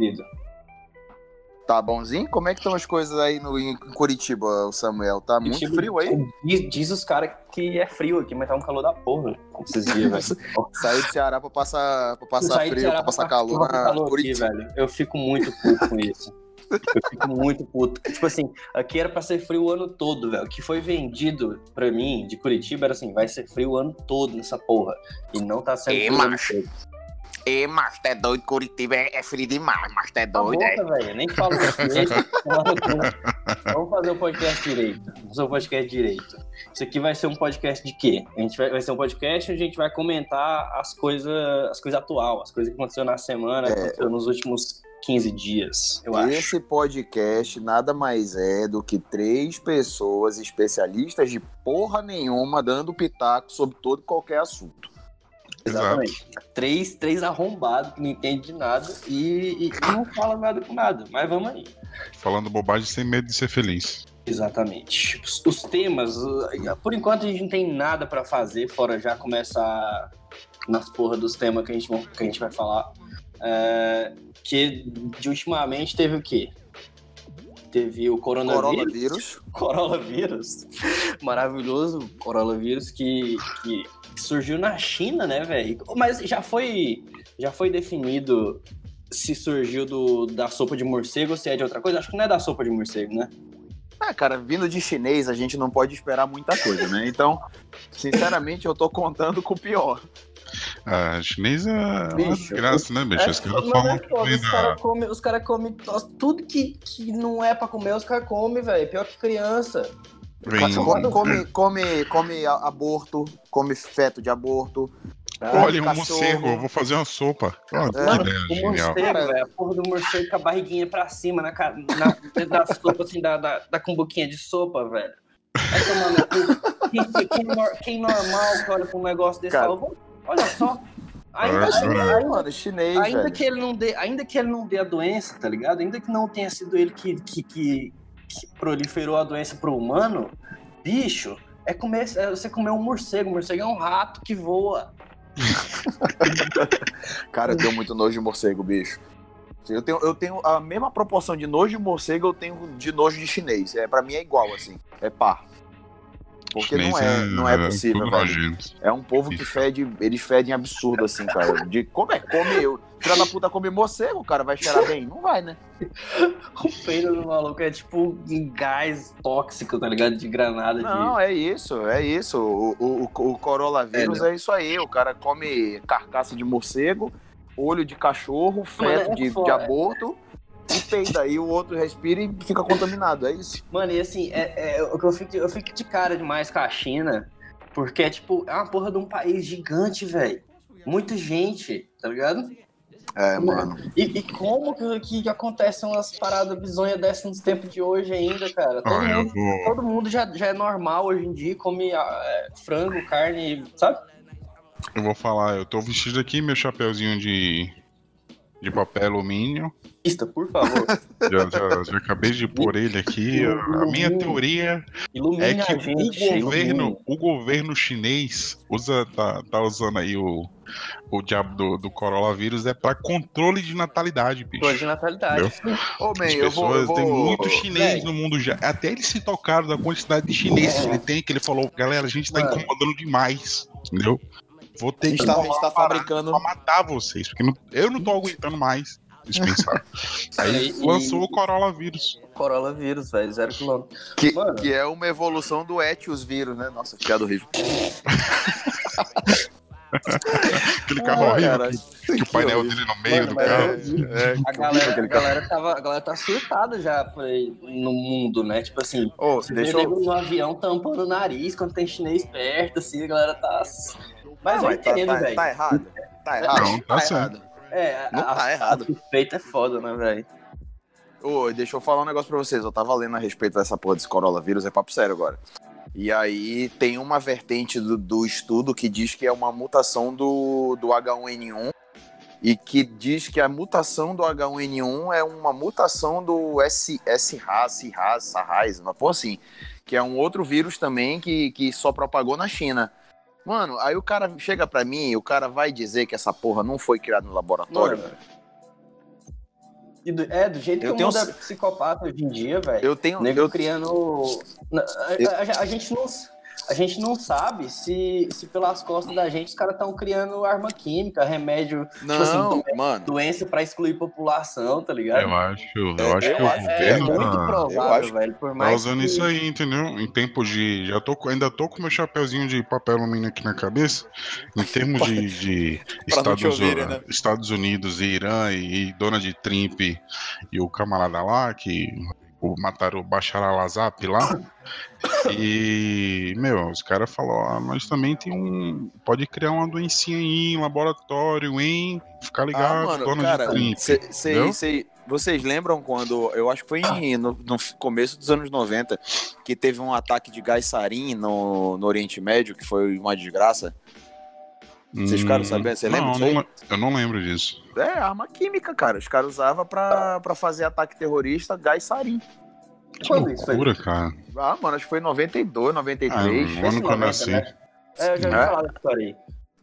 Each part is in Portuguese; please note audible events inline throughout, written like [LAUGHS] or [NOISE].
querido? Tá bonzinho? Como é que estão as coisas aí no, em Curitiba, Samuel? Tá muito Curitiba- frio aí? Diz, diz os caras que é frio aqui, mas tá um calor da porra [LAUGHS] esses dias, velho. Saiu do Ceará pra passar, pra passar frio, pra passar pra- calor na calor aqui, Curitiba. velho. Eu fico muito puto com isso. Eu fico muito puto. Tipo assim, aqui era pra ser frio o ano todo, velho. O que foi vendido pra mim de Curitiba era assim, vai ser frio o ano todo nessa porra. E não tá sendo Ê, frio o macho. Todo. Ê, mas tu é doido, Curitiba é, é frio demais, mas tu é Cala a doido, é. boca, velho. Nem falo direito. Vamos fazer o podcast direito. Vamos fazer o podcast direito. Isso aqui vai ser um podcast de quê? A gente vai, vai ser um podcast onde a gente vai comentar as coisas as coisas atual, as coisas que aconteceu na semana, É. que aconteceu nos últimos 15 dias, eu acho. Esse podcast nada mais é do que três pessoas especialistas de porra nenhuma dando pitaco sobre todo e qualquer assunto. Exatamente. Três, três arrombados que não entendem de nada e, e não falam nada com nada. Mas vamos aí. Falando bobagem sem medo de ser feliz. Exatamente. Os, os temas, uh, por enquanto a gente não tem nada pra fazer, fora já começar nas porra dos temas que a gente, vão- que a gente vai falar. É, que de ultimamente teve o quê? Teve o coronavírus. Coronavírus. [LAUGHS] Coronavírus. Maravilhoso coronavírus que, que surgiu na China, né, velho? Mas já foi, já foi definido se surgiu do, da sopa de morcego ou se é de outra coisa? Acho que não é da sopa de morcego, né? Ah, cara, vindo de chinês, a gente não pode esperar muita coisa, né? Então, sinceramente, eu tô contando com o pior. A chinês é uma Bicho, desgraça, né, bicho? É, Os caras falam é foda, os caras comem, cara come, tudo que, que não é pra comer, os caras comem, velho. Pior que criança. Come, come, come, aborto, come feto de aborto. Olha, um morcego, eu vou fazer uma sopa. Que Mano, ideia O genial. morcego, velho, a porra do morcego com a barriguinha pra cima, na, na, dentro da sopa, assim, da, da, da cumbuquinha de sopa, velho. Vai tomar no cu. Quem, quem, nor- quem normal que olha pra um negócio desse, Cara. fala, "Vou- olha só. Ainda, É, ainda, é. Mano, chinês, ainda velho. que ele não dê, ainda que ele não dê a doença, tá ligado? Ainda que não tenha sido ele que, que, que, que proliferou a doença pro humano, bicho, é, comer, é você comer um morcego. O morcego é um rato que voa. [LAUGHS] Cara, eu tenho muito nojo de morcego, bicho. Eu tenho, eu tenho a mesma proporção de nojo de morcego eu tenho de nojo de chinês. É, pra mim é igual, assim. É par. Porque não Chinês é, não é possível, nojento. É um povo que fede, eles fedem absurdo, assim, cara. De como é que come eu? Filha da puta come morcego, cara, vai cheirar bem? Não vai, né? [LAUGHS] O peido do maluco é tipo gás tóxico, tá ligado? De granada Não, de. é isso, é isso. O, o, o, o coronavírus é, isso aí. O cara come carcaça de morcego, olho de cachorro, feto é de, de aborto e peida. Aí o outro respira e fica contaminado, é isso. Mano, e assim, é, é, que eu, fico, eu fico de cara demais com a China, porque é tipo, é uma porra de um país gigante, velho. Muita gente, tá ligado? É, mano. E, e como que, que acontecem umas paradas bizonhas dessas nos tempos de hoje ainda, cara? Todo, Ó, eu mundo, vou... todo mundo já, já é normal hoje em dia, come ah, é, frango, carne, sabe? Eu vou falar, eu tô vestido aqui, meu chapeuzinho de, de papel alumínio. Pista, por favor. [LAUGHS] Já, já- já acabei de pôr ele aqui. A minha teoria Ilumine é que gente. o governo, o governo chinês usa, tá, tá usando aí o, o diabo do, do coronavírus é pra controle de natalidade, bicho. Controle de natalidade. Ô, man, As eu vou. pessoas, Eu vou... tem muito chinês Véi. no mundo já. Até eles se tocaram da quantidade de chineses É. que ele tem, que ele falou, galera, a gente tá Mano. incomodando demais, entendeu? Vou ter que a tomar gente tá fabricando. pra matar vocês, porque não- eu não tô aguentando mais dispensar. [LAUGHS] Aí E- lançou o coronavírus. Coronavírus, velho, zero quilômetro. Que, Mano. que é uma evolução do Etios vírus, né? Nossa, piada horrível. [LAUGHS] Aquele carro Ah, horrível, cara, que, [LAUGHS] que o painel horrível. dele no meio Mano, do mas carro. É, é, A galera, a galera, tava, a galera tá surtada já por aí no mundo, né? Tipo assim, você eu. nego no avião tampando o nariz quando tem chinês perto, assim, a galera tá. Mas Ah, eu tá, entendo, tá, velho. tá errado. Tá errado. Não, tá certo. errado. É, a, Não tá a, errado. a suspeita é foda, né, velho? Ô, deixa eu falar um negócio pra vocês. Eu tava lendo a respeito dessa porra desse coronavírus, é papo sério agora. E aí tem uma vertente do, do estudo que diz que é uma mutação do, do H1N1 e que diz que a mutação do H1N1 é uma mutação do S, SRAS, SRAS, SARAS, uma porra assim, que é um outro vírus também que, que só propagou na China. Mano, aí o cara chega pra mim e o cara vai dizer que essa porra não foi criada no laboratório, Mano, E do- é, do jeito Eu que tenho o mundo um- é psicopata hoje em dia, velho. Eu tenho. Nego Eu, criando. A, Eu- a- a gente não, a gente não sabe se, se pelas costas da gente os caras estão criando arma química, remédio, não, tipo assim, mano. doença pra excluir população, tá ligado? Eu acho, eu É, acho que o É, governo muito tá, provável, acho- velho. Por tá mais usando que... isso aí, entendeu? Em tempo de. Já tô, ainda tô com meu chapeuzinho de papel alumínio aqui na cabeça. Em termos de, [LAUGHS] de Estados, ouvirem, né? Estados Unidos e Irã e, e Donald Trump e o camarada lá, que o, mataram o Bashar al-Assad lá. E, meu, os caras falaram, ah, nós também tem um. Pode criar uma doencinha aí em laboratório, hein? Ficar Ah, ligado, mano, Donald cara, Trump. cê- cê- entendeu? cê- vocês lembram quando, eu acho que foi em- no, no começo dos anos 90, que teve um ataque de gás sarin no, no Oriente Médio, que foi uma desgraça? Vocês ficaram sabendo? Você lembra Não, disso não, eu não lembro disso. É, arma química, cara. Os caras usavam pra, pra fazer ataque terrorista gás sarin. Que Quando isso foi? loucura, cara. Ah, mano, acho que foi em 92, Ah, 93. no ano que eu nasci. né? É, eu já ouvi É? falar dessa história aí.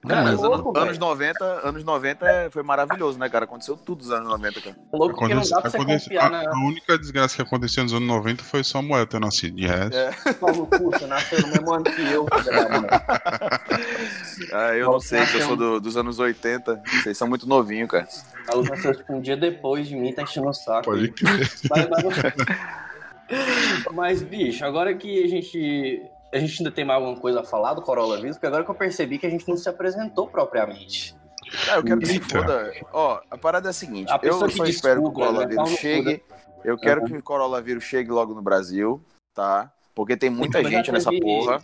Cara, Cara, os louco, anos, anos 90, anos 90 é- foi maravilhoso, né, cara? Aconteceu tudo nos anos 90, cara. Louco porque não dá pra você aconte- confiar a, na a única desgraça que aconteceu nos anos 90 foi Samuel ter nascido. De resto. É. [LAUGHS] Você nasceu no mesmo ano que eu, mãe. [LAUGHS] Ah, eu não sei, que eu sou do- dos anos 80. Vocês são muito novinhos, cara. Paulo nasceu tipo um dia depois de mim, tá enchendo o saco. Pode crer. Mas, mas- mas, bicho, agora que a gente. A gente ainda tem mais alguma coisa a falar do Corolla Vírus, porque agora que eu percebi que a gente não se apresentou propriamente. Ah, eu quero que se foda. Ó, a parada é a seguinte: A eu só que espero que o né? coronavírus Pau no cu, chegue. Eu quero que o coronavírus chegue logo no Brasil, tá? Porque tem muita gente nessa porra.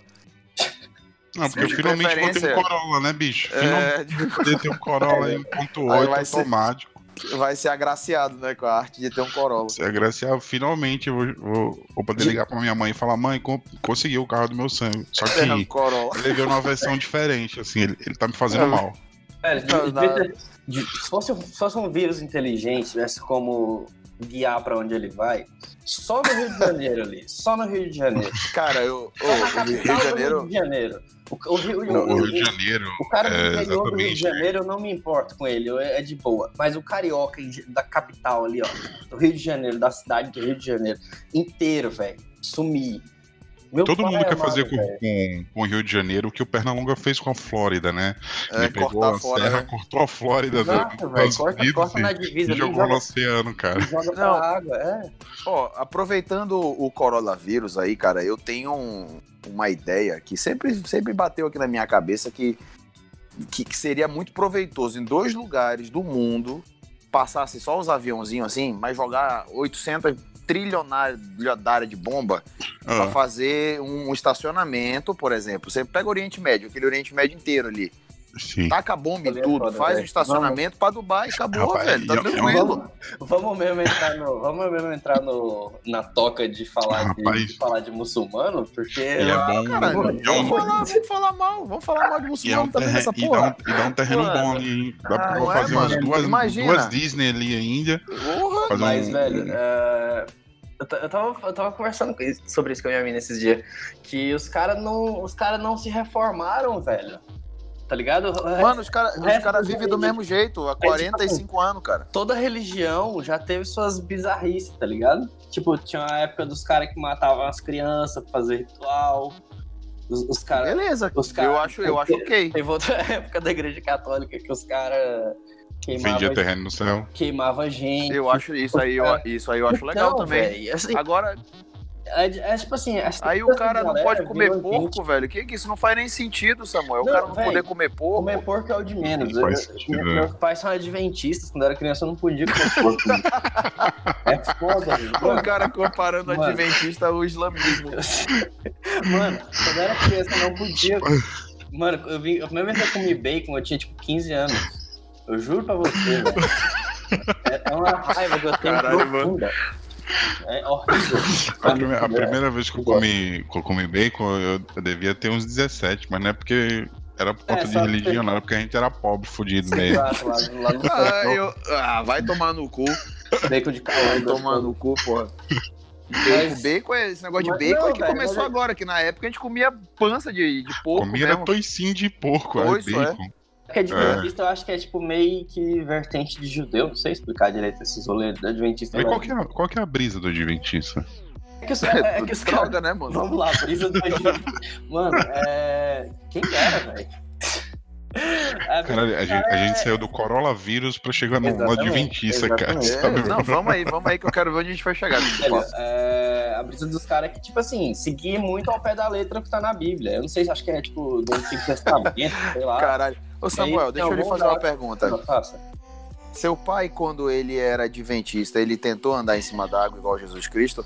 Não, porque De finalmente vou ter preferência- um Corolla, né, bicho? Finalmente É, ter um Corolla [LAUGHS] aí 1.8 Aí vai ser- automático. Vai ser agraciado, né, com a arte de ter um Corolla. Se agraciar, finalmente eu vou, vou, vou poder ligar pra minha mãe e falar: mãe, co- consegui o carro do meu sonho. Só que [LAUGHS] É um Corolla. ele veio numa versão diferente, assim, ele, ele tá me fazendo É. mal. De- se, fosse, se fosse um vírus inteligente, tivesse como guiar pra onde ele vai, só no Rio de Janeiro ali. Só no Rio de Janeiro. Cara, eu, o Rio de Janeiro. Rio de Janeiro. O, Rio, O, o- o Rio de Janeiro. O cara do é, interior do Rio de. Janeiro, eu não me importo com ele, é de boa. Mas o carioca da capital ali, ó, do Rio de Janeiro, da cidade do Rio de Janeiro, inteiro, velho, sumir. Meu Todo mundo quer amado, fazer com, com, com o Rio de Janeiro o que o Pernalonga fez com a Flórida, né? É, Ele pegou cortar a fora, serra, né? cortou a Flórida Exato, velho, corta, corta na divisa e ali, jogou joga, no oceano, cara. joga Não. água, é. Ó, aproveitando o coronavírus aí, cara, eu tenho um- uma ideia que sempre, sempre bateu aqui na minha cabeça que, que, que seria muito proveitoso em dois lugares do mundo passasse só os aviãozinhos assim, mas jogar 800 trilionária de bomba pra Ah, fazer um estacionamento, por exemplo. Você pega o Oriente Médio, aquele Oriente Médio inteiro ali, sim. taca a bomba em tudo, foda, faz um estacionamento pra Dubai e acabou, Rapaz, velho, tá e é- é uma- tranquilo. Vamos, vamos mesmo entrar no, vamos mesmo entrar no, na toca de falar, de, Rapaz. de falar de muçulmano, porque E é bom. Cara, é um- vamos falar, vamos falar mal, vamos falar mal de E, é muçulmano um também nessa e, dá porra. um, e dá um terreno Mano. bom ali, hein? Dá Ah, pra é, fazer umas duas, Imagina. duas Disney ali ainda. Porra, Fazer Mas, um- velho, é, eu, ta- eu tava, eu tava conversando sobre isso com a minha mina esses dias. Que os caras não, os cara não se reformaram, velho. Tá ligado? Mano, os caras cara do vivem do mesmo jeito, há 45 anos, cara. Toda religião já teve suas bizarrices, tá ligado? Tipo, tinha uma época dos caras que matavam as crianças pra fazer ritual. Os, os caras. Beleza, os eu cara- acho, eu acho ok. Teve outra [LAUGHS] época da igreja católica que os caras queimavam Vendia terreno no céu. queimava gente. Eu acho isso aí, eu, isso aí eu acho legal também. velho, assim, Agora, é, é tipo assim. aí o cara não galera pode comer virou porco, gente. velho. Que que isso não faz nem sentido, Samuel? O Não, cara não velho, poder comer porco. Comer porco é o de menos. Eu- eu- né? meus pais são adventistas. Quando eu era criança, eu não podia comer porco. [LAUGHS] é foda, velho. [LAUGHS] O cara comparando Mano. adventista ao islamismo. Mano, quando eu era criança, eu não podia. Mano, eu vim, a primeira vez que eu comi bacon, eu tinha tipo 15 anos. Eu juro pra você, velho. É, é uma raiva que eu tenho Caralho, profunda. É horrível. A, prime- a primeira vez que eu comi, que eu comi bacon, eu, eu devia ter uns 17, mas não é porque era por conta É, de religião, não era porque a gente era pobre, fudido mesmo. Exato, lá, lá no [LAUGHS] Ah, eu- ah, vai tomar no cu. bacon de Vai calor. tomar no cu, porra. Mas- Bacon, bacon é, esse negócio de Mas bacon não, é que velho, começou mas é- agora, que na época a gente comia pança de, de porco Comia mesmo. toicinho de porco, era Pois é. bacon. Porque adventista eu acho que é tipo meio que vertente de judeu, não sei explicar direito esses rolês da adventista. Mas não. qual que, é, qual que é a brisa do Adventista? É que os, [LAUGHS] é, é que os droga, caras. né, mano? Vamos lá, brisa do adventista. Mano, é. Quem era, velho? [LAUGHS] É, Cara, a gente, a gente saiu do coronavírus pra chegar no Adventista, cara. exatamente. É, sabe? não, vamos aí, vamos aí que eu quero ver onde a gente vai chegar. é, a brisa dos caras é que, tipo assim, seguir muito ao pé da letra que tá na Bíblia. Eu não sei se acho que é, tipo, do Antigo Testamento, sei lá. Caralho. Ô Samuel, deixa eu lhe fazer uma pergunta. Faça. Seu pai, quando ele era adventista, ele tentou andar em cima d'água igual Jesus Cristo?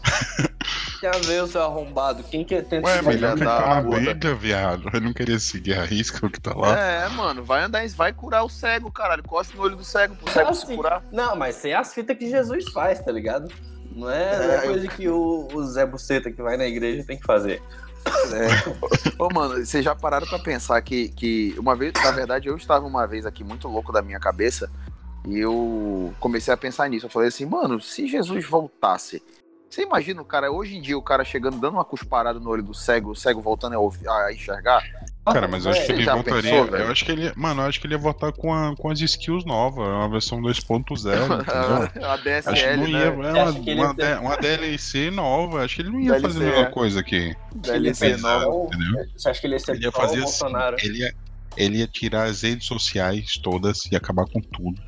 Tem a ver o seu arrombado. Quem que tenta Ué, mas ele da tá na. Bíblia, viado. Ele não queria seguir a risca o que tá lá. É, mano, vai andar, em- vai curar o cego, caralho. Costa no olho do cego pro cego se Assim, curar. Não, mas é as fitas que Jesus faz, tá ligado? Não é, é É, eu- coisa que o, o Zé Buceta que vai na igreja tem que fazer. É. Ô, mano, vocês já pararam pra pensar que, que uma vez, na verdade, eu estava uma vez aqui muito louco da minha cabeça e eu comecei a pensar nisso. Eu falei assim, mano, se Jesus voltasse, você imagina o cara, hoje em dia, o cara chegando, dando uma cusparada no olho do cego, o cego voltando a, ouvir- a enxergar? Cara, mas eu acho que Você ele voltaria. pensou, eu acho que ele. Mano, eu acho que ele ia voltar com, a, com as skills novas, uma versão 2.0, [LAUGHS] entendeu? a Acho que DSL, não ia. né? É uma, que uma, uma DLC nova. Acho que ele não ia DLC, fazer a mesma é. coisa aqui. DLC Ele ia nova. entendeu? Você acha que ele ia ser Ele ia fazer assim. Bolsonaro? Ele ia, ele ia tirar as redes sociais todas e acabar com tudo.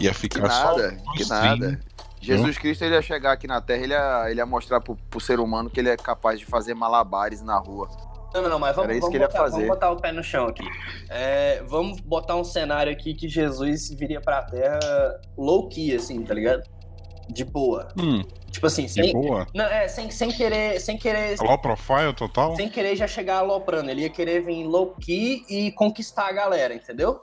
Ia Que ficar só. nada, no que nada. Jesus Cristo ele ia chegar aqui na Terra, ele ia, ele ia mostrar pro, pro ser humano que ele é capaz de fazer malabares na rua. Não, não, não, mas vamos, vamos, botar, fazer. vamos botar o pé no chão aqui. É, vamos botar um cenário aqui que Jesus viria pra Terra low key, assim, tá ligado? De boa. Hum, Tipo assim, de sem, boa. não, é, sem, sem querer, sem querer, Low profile total? sem querer já chegar aloprando. Ele ia querer vir low key e conquistar a galera, entendeu?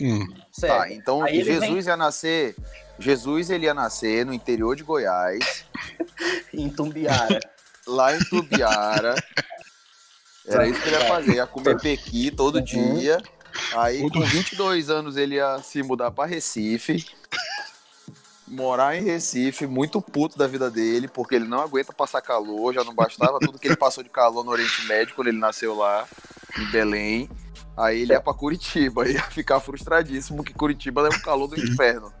Hum. Certo. Tá, então Aí Jesus ia nascer. Jesus ele ia nascer no interior de Goiás, [LAUGHS] Em Tumbiara. lá em Tubiara. Era isso que ele ia fazer, ia comer pequi todo Uhum. dia. Aí com 22 anos ele ia se mudar pra Recife. Morar em Recife, muito puto da vida dele, porque ele não aguenta passar calor, já não bastava tudo que ele passou de calor no Oriente Médio quando ele nasceu lá, em Belém. Aí ele ia pra Curitiba, [LAUGHS] ia ficar frustradíssimo que Curitiba é um calor do inferno.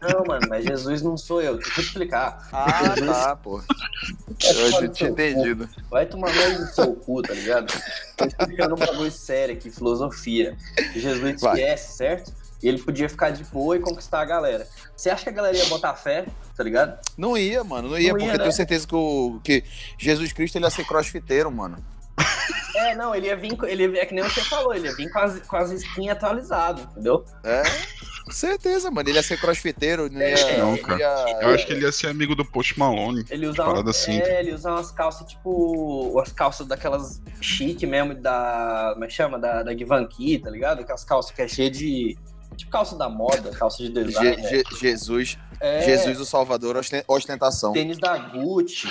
Não, mano, mas Jesus não sou eu. Deixa eu te explicar. Ah, tá, pô. Eu tinha entendido. Vai tomar banho no seu cu, tá ligado? Tô explicando um bagulho sério aqui, filosofia. Jesus esquece, certo? E ele podia ficar de boa e conquistar a galera. Você acha que a galera ia botar fé, tá ligado? Não ia, mano, não ia, Não ia, porque eu né? tenho certeza que, o, que Jesus Cristo ele ia ser crossfiteiro, mano. É, não, ele ia vir. com- Ele ia, é que nem você falou, ele ia vir com as, com as skins atualizadas, entendeu? É, com certeza, mano. Ele ia ser crossfiteiro, não ia. É, não, ele cara. ia- Eu acho que ele ia ser amigo do Post Malone. Ele usa, assim. é, ele usa umas calças, tipo. Umas calças daquelas chique mesmo, da. Como é que chama? Da, da Givenchy, tá ligado? Aquelas calças que é cheia de. Tipo calça da moda, calça de design. Je- né? Je- Jesus, É, Jesus o Salvador, osten- ostentação. Tênis da Gucci,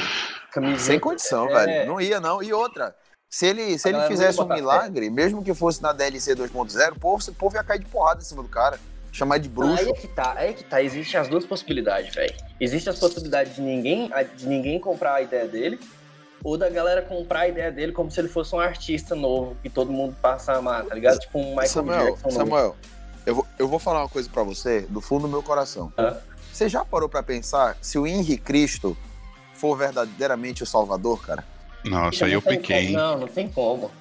camiseta. Sem condição, É. velho. Não ia, não. E outra. Se ele, se A ele fizesse um milagre, mesmo que fosse na DLC 2.0, o povo, o povo ia cair de porrada em cima do cara. Chamar de Aí bruxo. é que tá, aí é que tá. Existem as duas possibilidades, velho. Existe as possibilidades de ninguém, de ninguém comprar a ideia dele, ou da galera comprar a ideia dele como se ele fosse um artista novo que todo mundo passa a amar, tá ligado? Tipo um Michael Samuel, Jackson novo. Samuel, eu vou, eu vou falar uma coisa pra você, do fundo do meu coração. Você já parou pra pensar se o Henri Cristo for verdadeiramente o Salvador, cara? Não, isso aí eu piquei, como- hein? Não, não tem como.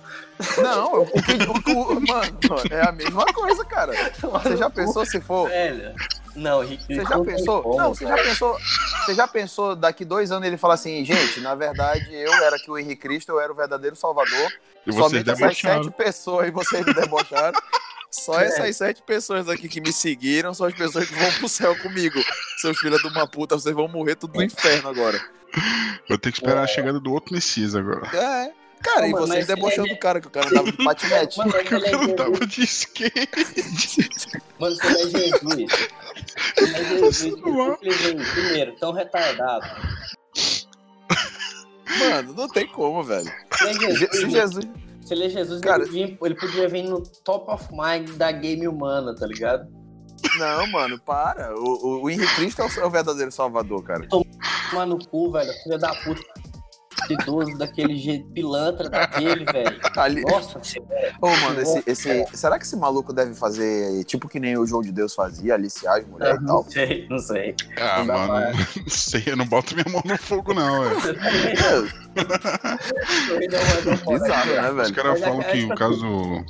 Não, o que. o- o- mano, é a mesma coisa, cara. Você já pensou se for. Velho, não, Rick, Você já pensou? Não, você já pensou. Você já pensou daqui dois anos ele falar assim, gente, na verdade eu era que o Henri Cristo, eu era o verdadeiro Salvador. E vocês Somente sete pessoas aí vocês me debocharam. Só essas sete pessoas aqui que me seguiram são as pessoas que vão pro céu comigo. Seus filhos de uma puta, vocês vão morrer tudo no inferno agora. Eu tenho que esperar a chegada do outro Messias agora. É. Cara, Não, e mano, vocês debochando do cara, que o cara andava de patinete. [LAUGHS] Mano, o ele é cara Jesus. tava de skate. Mano, você não é Jesus. Você não é. Simplesmente, primeiro, tão retardado. Mano, não tem como, velho. É Jesus. Se Jesus. Se ele é Jesus, Cara- ele, vinha- ele podia vir no top of mind da game humana, tá ligado? Não, mano, para. O, o, o Henri Cristo é o, é o verdadeiro salvador, cara. Tomar no cu, velho, filha da puta. de idoso daquele jeito pilantra daquele, [LAUGHS] velho. Ali... Nossa, Ô, mano, esse, esse, será que esse maluco deve fazer tipo que nem o João de Deus fazia, aliciar as mulheres e tal? não sei, não sei. Ah, Não mano, [LAUGHS] não sei, eu não boto minha mão no fogo, não, [LAUGHS] velho. Bizarro, né, Os velho? caras Mas é falam que- é o caso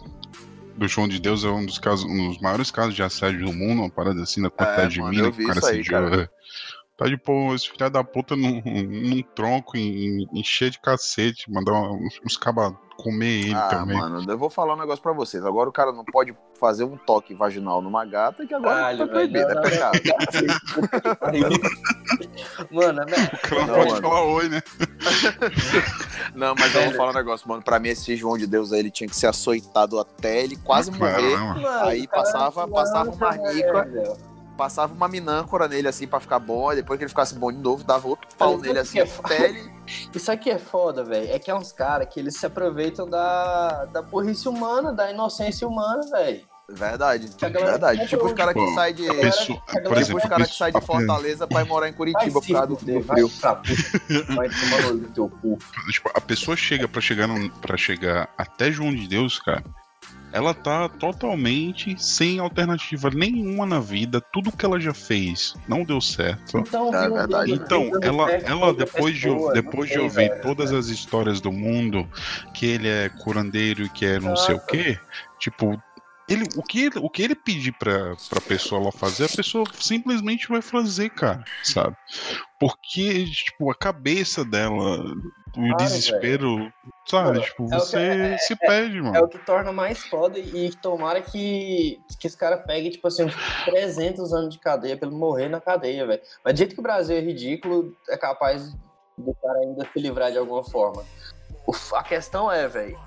do João de Deus é um dos casos, um dos maiores casos de assédio do mundo, uma parada assim, da quantidade de mano, mina que o cara assediou. Tá de pô, esse filho da puta num, num tronco, em, encher de cacete, mandar uns, uns cabas comer ele Ah, também. mano, eu vou falar um negócio pra vocês. Agora o cara não pode fazer um toque vaginal numa gata, que agora Caralho, tá proibido, é pecado. [LAUGHS] Mano, é O cara Não, pode mano. falar oi, né? [LAUGHS] Não, mas eu vou falar um negócio, mano. Pra mim, esse João de Deus aí, ele tinha que ser açoitado até ele quase morrer. Mano, Aí cara passava- passava uma velho. Passava uma minâncora nele assim pra ficar bom, aí depois que ele ficasse bom de novo, dava outro pau nele assim, é até ele. [LAUGHS] Isso aqui é foda, velho. É que é uns caras que eles se aproveitam da, da burrice humana, da inocência humana, velho. Verdade, verdade. Tipo os caras que saem de. Pessoa, Tipo por Tipo exemplo, os caras que saem de Fortaleza pra ir morar em Curitiba por causa do, do frio. Vai, pra tomar no teu cu. Tipo, a pessoa chega pra chegar no, para chegar até João de Deus, cara. Ela tá totalmente sem alternativa nenhuma na vida. Tudo que ela já fez não deu certo. Então, É verdade. Então, ela, ela depois de, depois de ouvir todas as histórias do mundo, que ele é curandeiro e que é não sei o quê, tipo, ele, o, que ele, o que ele pedir pra, pra pessoa lá fazer, a pessoa simplesmente vai fazer, cara, sabe? Porque, tipo, a cabeça dela, o desespero, sabe? Mano, tipo, é o que- você é- se perde, mano. É o que torna mais foda e tomara que, que esse cara pegue, tipo assim, uns 300 anos de cadeia pra ele morrer na cadeia, velho. Mas do jeito que o Brasil é ridículo, é capaz do cara ainda se livrar de alguma forma. O f- a questão é, velho,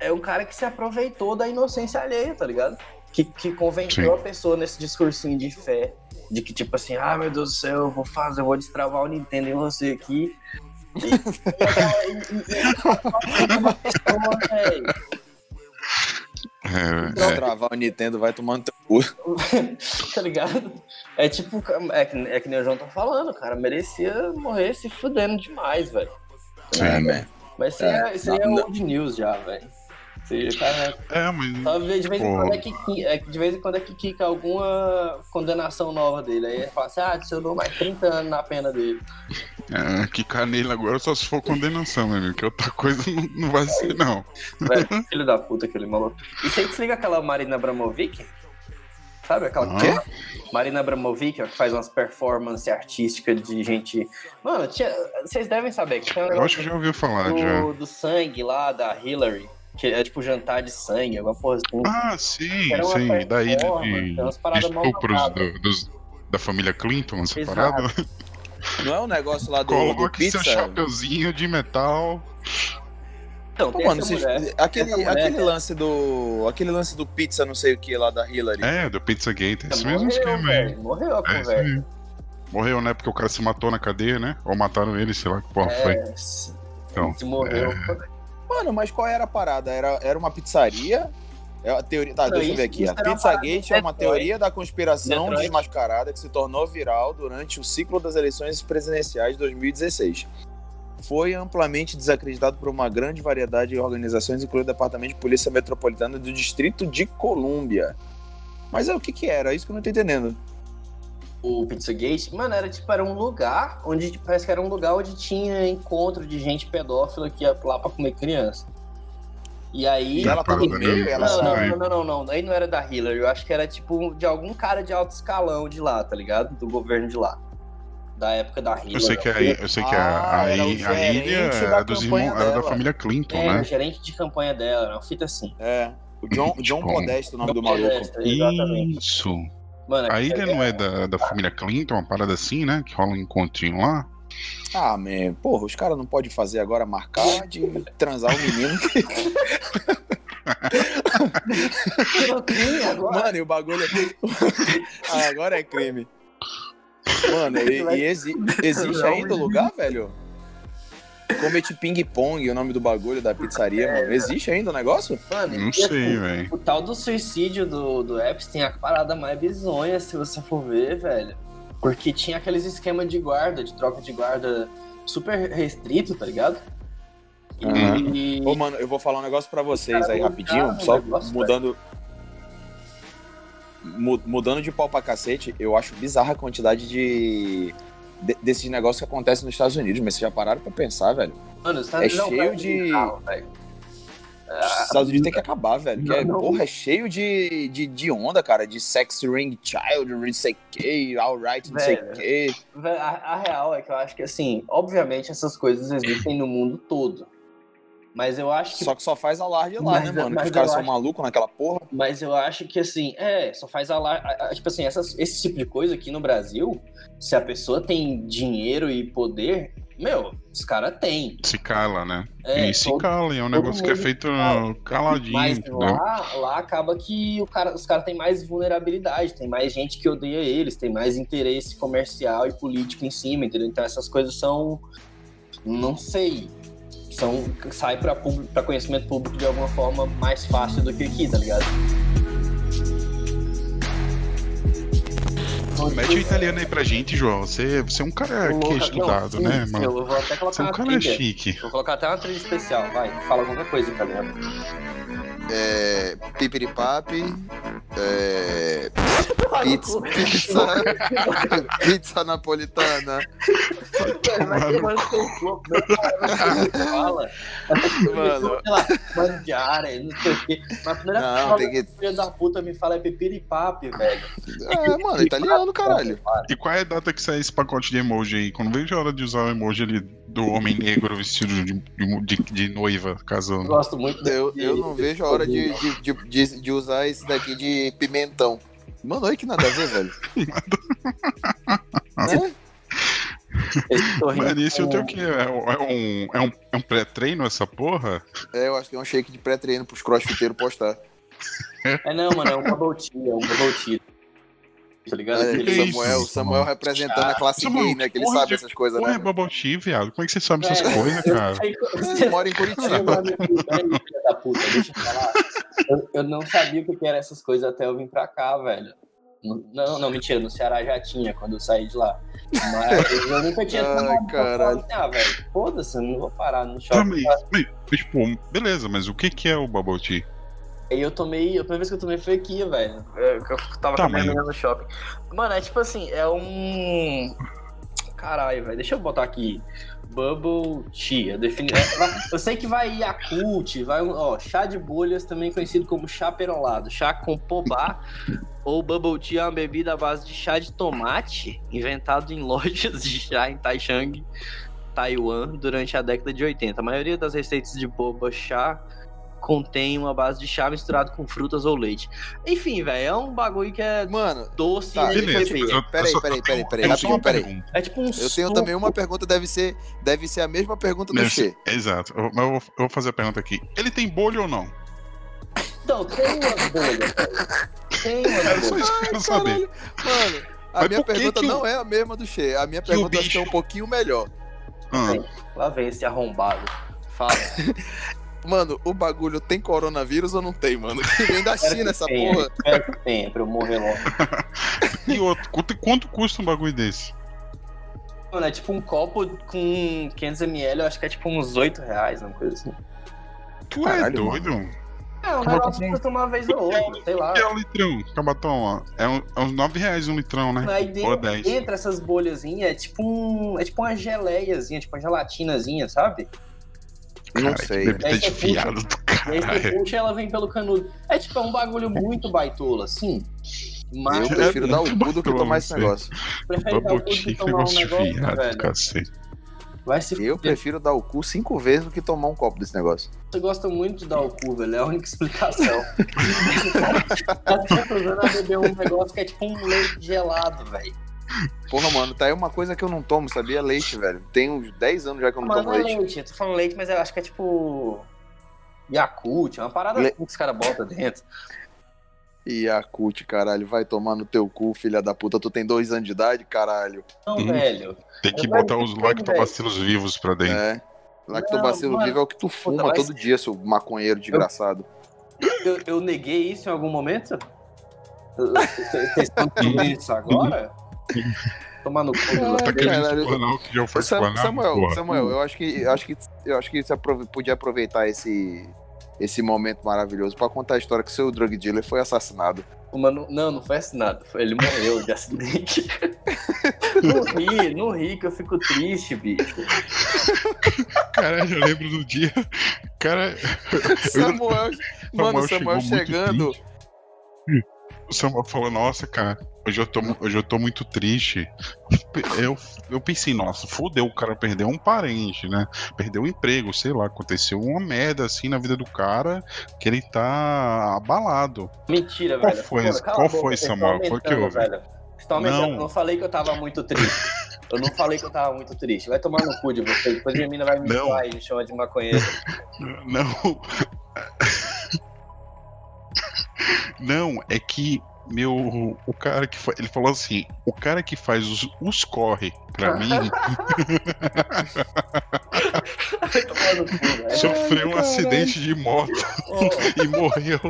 é um cara que se aproveitou da inocência alheia, tá ligado? Que, que convenceu Sim. a pessoa nesse discursinho de fé, de que tipo assim, ah, meu Deus do céu, eu vou fazer, eu vou destravar o Nintendo em você aqui. É, é, travar o Nintendo, vai tomando teu cu. [LAUGHS] tá ligado? É tipo, é que, é que nem o João tá falando, cara. Merecia morrer se fudendo demais, velho. É, man. Mas isso aí É, é, isso é não- old news já, velho. Isso aí, cara, é, mas. só de vez em quando é que, é que de vez em quando é que quica alguma condenação nova dele. Aí ele fala assim, ah, adicionou mais 30 anos na pena dele. É, que nele agora só se for condenação, meu amigo. Que outra coisa não, não vai ser, não. Velho, filho da puta, aquele maluco. Isso aí que se liga aquela Marina Abramovic? Sabe aquela Ah. Quê? Marina Abramovic, ó, que faz umas performances artísticas de gente. Mano, tinha... vocês devem saber que tem um Eu acho que já ouviu falar, já. do, do sangue lá da Hillary, que é tipo jantar de sangue, alguma porra assim. Ah, sim, sim. Da ilha de, de estupros do- dos- da família Clinton, essa Exato. parada. Não é um negócio lá do, do Coloque seu pizza? chapeuzinho de metal. Então, Pô, tem mano, vocês- aquele, mulher- aquele lance do. Aquele lance do pizza, não sei o que lá da Hillary. É, do Pizzagate. Esse morreu, mesmo esquema aí. velho, Morreu a É conversa. Morreu, né? Porque o cara se matou na cadeia, né? Ou mataram ele, sei lá que porra foi. É, se, Então, se morreu. Mano, mas qual era a parada? Era, era uma pizzaria? É a teoria. Tá, deixa eu ver aqui. A Pizzagate é uma teoria da conspiração Detroit. desmascarada que se tornou viral durante o ciclo das eleições presidenciais de 2016. Foi amplamente desacreditado por uma grande variedade de organizações, incluindo o Departamento de Polícia Metropolitana do Distrito de Colômbia. Mas é o que que era? Isso que eu não tô entendendo. O Pizzagate, mano, era tipo, era um lugar onde tipo, parece que era um lugar onde tinha encontro de gente pedófila que ia lá pra comer criança. E aí. E ela tava no meio? Ela Não, não, não, não, não, não. Aí não era da Hillary. Eu acho que era tipo de algum cara de alto escalão de lá, tá ligado? Do governo de lá. Da época da Hillary. Eu sei que, a, eu sei que a, Ah, a, a gerente ilha da era, dos era da família Clinton, É, né? o gerente de campanha dela, era uma fita assim. É. O John, John Tipo, Podesta, o nome do maluco. Modesta, Exatamente. Isso. Mano, A ilha não é da, da família Clinton, uma parada assim, né? Que rola um encontrinho lá. Ah, man, porra, os caras não podem fazer agora marcar de transar o menino. que-. Mano, e o bagulho. ah, agora é crime. Mano, e, e exi- existe ainda o lugar, velho? Comete Ping Pong, o nome do bagulho da pizzaria, mano. Existe ainda o negócio? Mano, Não e sei, assim, velho. O tal do suicídio do, do Epstein é a parada mais bizonha, se você for ver, velho. Porque tinha aqueles esquemas de guarda, de troca de guarda super restrito, tá ligado? E... Ô, mano, eu vou falar um negócio pra vocês Cara, aí rapidinho, só negócio, mudando. mu- Mudando de pau pra cacete, eu acho bizarra a quantidade de. De- desses negócios que acontecem nos Estados Unidos, mas vocês já pararam pra pensar, velho? Mano, os Estados é Unidos cheio país de-. Os Estados Unidos tem que acabar, velho. Que é, Não, não. porra, é cheio de, de, de onda, cara, de sex ring child, não sei o que, alright, não sei que. A real é que eu acho que, assim, obviamente essas coisas existem no mundo todo. Mas eu acho que. Só que só faz alarde lá, Mas- né, mano? Que os caras eu são acho- malucos naquela porra. Mas eu acho que, assim, é, só faz alarme. Tipo assim, essas, esse tipo de coisa aqui no Brasil, se a pessoa tem dinheiro e poder, meu, os caras têm. Se cala, né? É, e se todo- cala, é um negócio que é feito fala. caladinho. Mas lá, lá acaba que o cara, os caras têm mais vulnerabilidade, tem mais gente que odeia eles, tem mais interesse comercial e político em cima, entendeu? Então essas coisas são. Não sei. São, sai pra, público, pra conhecimento público de alguma forma mais fácil do que aqui, tá ligado? Mete o italiano aí pra gente, João. Você, você é um cara que é Não, estudado, sim, né, mano? Eu vou até colocar Você é um uma cara trilha. chique. Vou colocar até uma trilha especial, vai. Fala qualquer coisa, italiano. É. Pipiripapi. É. Pizza. Pizza. [LAUGHS] pizza napolitana. Fala. Mano. Sei lá, mangiare, não sei o quê. Mas a primeira Não, tem que- o filho da puta me fala é pepiripapi, velho. É, mano, italiano, caralho. E qual é a data que sai esse pacote de emoji aí? Quando vejo a hora de usar o emoji ali do homem negro vestido de, de, de noiva Eu casando. gosto muito Eu, eu não vejo a hora de, de, de, de- de usar esse daqui de pimentão. Mano, olha que nada a ver, velho. [LAUGHS] Né? esse sorriso Mano, esse eu tenho o quê? É um, é um, é um, é um pré-treino essa porra? É, eu acho que é um shake de pré-treino pros crossfiteiros postar. É não, mano, é um bubble tea, é um bubble tea. Tá ligado? É, Aquele- isso, Samuel, mano? Samuel representando a classe Samuel, gay, né? Que ele sabe de- essas coisas, Porra, é né? bubble tea, viado. Como é que você sabe essas Velho, coisas, cara? Ele mora em Você Curitiba. né, filha da puta, deixa eu falar. Eu, eu não sabia o que que era essas coisas até eu vir pra cá, velho. Não, não, mentira, no Ceará já tinha quando eu saí de lá. Mas eu nunca tinha Ai, caralho. Ah, velho, foda-se, eu não vou parar no Tá, shopping. mas, mas, tipo, beleza, mas o que que é o bubble tea? Aí eu tomei, a primeira vez que eu tomei foi aqui, velho. Eu, que eu tava Tá, com a minha mas- menina no shopping. Mano, é tipo assim, é um. Caralho, velho. Deixa eu botar aqui. Bubble Tea. Eu, defini... é, vai- eu sei que vai Yakult, vai um. Ó, chá de bolhas, também conhecido como chá perolado. Chá com pobá [LAUGHS] ou Bubble Tea é uma bebida à base de chá de tomate, inventado em lojas de chá em Taishang, Taiwan, durante a década de 80. A maioria das receitas de boba chá contém uma base de chá misturado com frutas ou leite. Enfim, velho, é um bagulho que é Mano, doce Tá, e Beleza, eu, Peraí, eu só- peraí, peraí, tenho- peraí, eu rapidinho, só uma peraí. pergunta. É tipo um eu tenho suco. também uma pergunta, deve ser, deve ser a mesma pergunta do Che. Exato. Mas eu vou, eu vou fazer a pergunta aqui. Ele tem bolha ou não? Então, tem umas bolhas, velho. Tem É umas só bolhas. isso que eu quero saber. Mano, a Mas minha pergunta que não é a mesma do Che. A minha que pergunta acho que é um pouquinho melhor. Ah, Lá vem esse arrombado. Fala. [LAUGHS] Mano, o bagulho tem coronavírus ou não tem, mano? Que [LAUGHS] vem da China que essa tenha, porra. Espero que tenha, pra eu morrer logo. [LAUGHS] E outro, quanto, quanto custa um bagulho desse? Mano, é tipo um copo com 500ml, eu acho que é tipo uns 8 reais, uma coisa assim. Tu Caralho, é doido? É, um negócio que- pra tomar uma vez ou outra, sei lá. Que é um litrão, cabatão, ó. É, um- é uns 9 reais um litrão, né? Aí Ou dentro, 10. dentro essas bolhazinhas é tipo um. É tipo uma geleiazinha, tipo uma gelatinazinha, sabe? Não Cara, que sei. bebida Aí de do E aí você caralho. puxa ela vem pelo canudo. É tipo, é um bagulho muito baitola, assim. Mas Eu prefiro É dar o cu do que tomar esse negócio. prefere dar o cu do que tomar um negócio velho. cacete. Vai se Eu fuder. prefiro dar o cu cinco vezes do que tomar um copo desse negócio. Você gosta muito de dar o cu, velho. É a única explicação. [LAUGHS] tá se recusando a beber um negócio que é tipo um leite gelado, velho. Porra, mano, tá aí uma coisa que eu não tomo, sabia? Leite, velho. Tem uns 10 anos já que eu não Mas tomo não é leite. leite. Eu tô falando leite, mas eu acho que é tipo. Yakult, é uma parada Le- assim que os caras botam dentro. A cut, caralho, vai tomar no teu cu, filha da puta. Tu tem dois anos de idade, caralho. Não, Hum. velho. Tem que Eu botar os lactobacilos vivos pra dentro. É. Lactobacilo Não, mano. vivo é o que tu fuma mas- todo dia, seu maconheiro desgraçado. Eu, eu neguei isso em algum momento? [LAUGHS] Vocês estão isso agora? Tomar no cu. Do Tá querendo que já foi Samuel. Samuel, eu acho que eu acho que eu acho que você podia aproveitar esse esse momento maravilhoso pra contar a história que seu drug dealer foi assassinado. Mano, não, não foi assinado. Foi- Ele morreu de acidente. [LAUGHS] não ri, não ri, que eu fico triste, bicho. Caralho, eu lembro do dia. Cara, Samuel, mano, chegou Samuel muito chegando. O Samuel falou, nossa, cara, hoje eu tô, hoje eu tô muito triste. Eu, eu pensei, nossa, fodeu, o cara perdeu um parente, né? Perdeu um emprego, sei lá, aconteceu uma merda assim na vida do cara que ele tá abalado. Mentira, Qual velho. foi Pô, qual boca, foi, Samuel? Foi que houve? velho. Estão aumentando. Não. Eu não falei que eu tava muito triste. Eu não falei que eu tava muito triste. Vai tomar no cu de vocês. Depois minha mina vai me zoar e me chama de maconheiro. Não. [LAUGHS] Não, é que meu o cara que fa... ele falou assim, o cara que faz os, os corre pra [LAUGHS] mim Vai tomar no cu, velho. sofreu um acidente de moto Ô, [LAUGHS] e morreu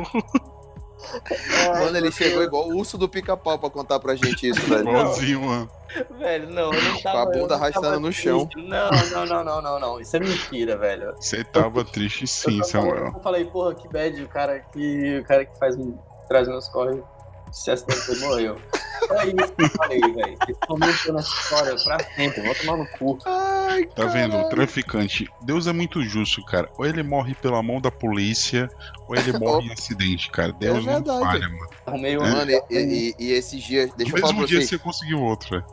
ai, Mano, ele chegou Deus. igual o urso do pica-pau pra contar pra gente isso, velho. igualzinho, mano. Velho, não, eu não Com tava. a bunda arrastando tava no chão. Não, não, não, não, não, não. Isso é mentira, velho. Você tava triste sim, eu, tava- Samuel. eu falei, porra, que bad, o cara que, o cara que faz, traz meus corre se acidentou morreu. É isso que eu falei, velho. Vocês estão essa história pra sempre. Vou tomar no cu. Ai, Tá vendo? O traficante, Deus é muito justo, cara. Ou ele morre pela mão da polícia, ou ele [LAUGHS] morre em acidente, cara. Deus não verdade. falha, mano. Arrumei um. Mano, e, e- e esses dias, deixa No eu falar mesmo pra dia vocês, você conseguiu outro, velho.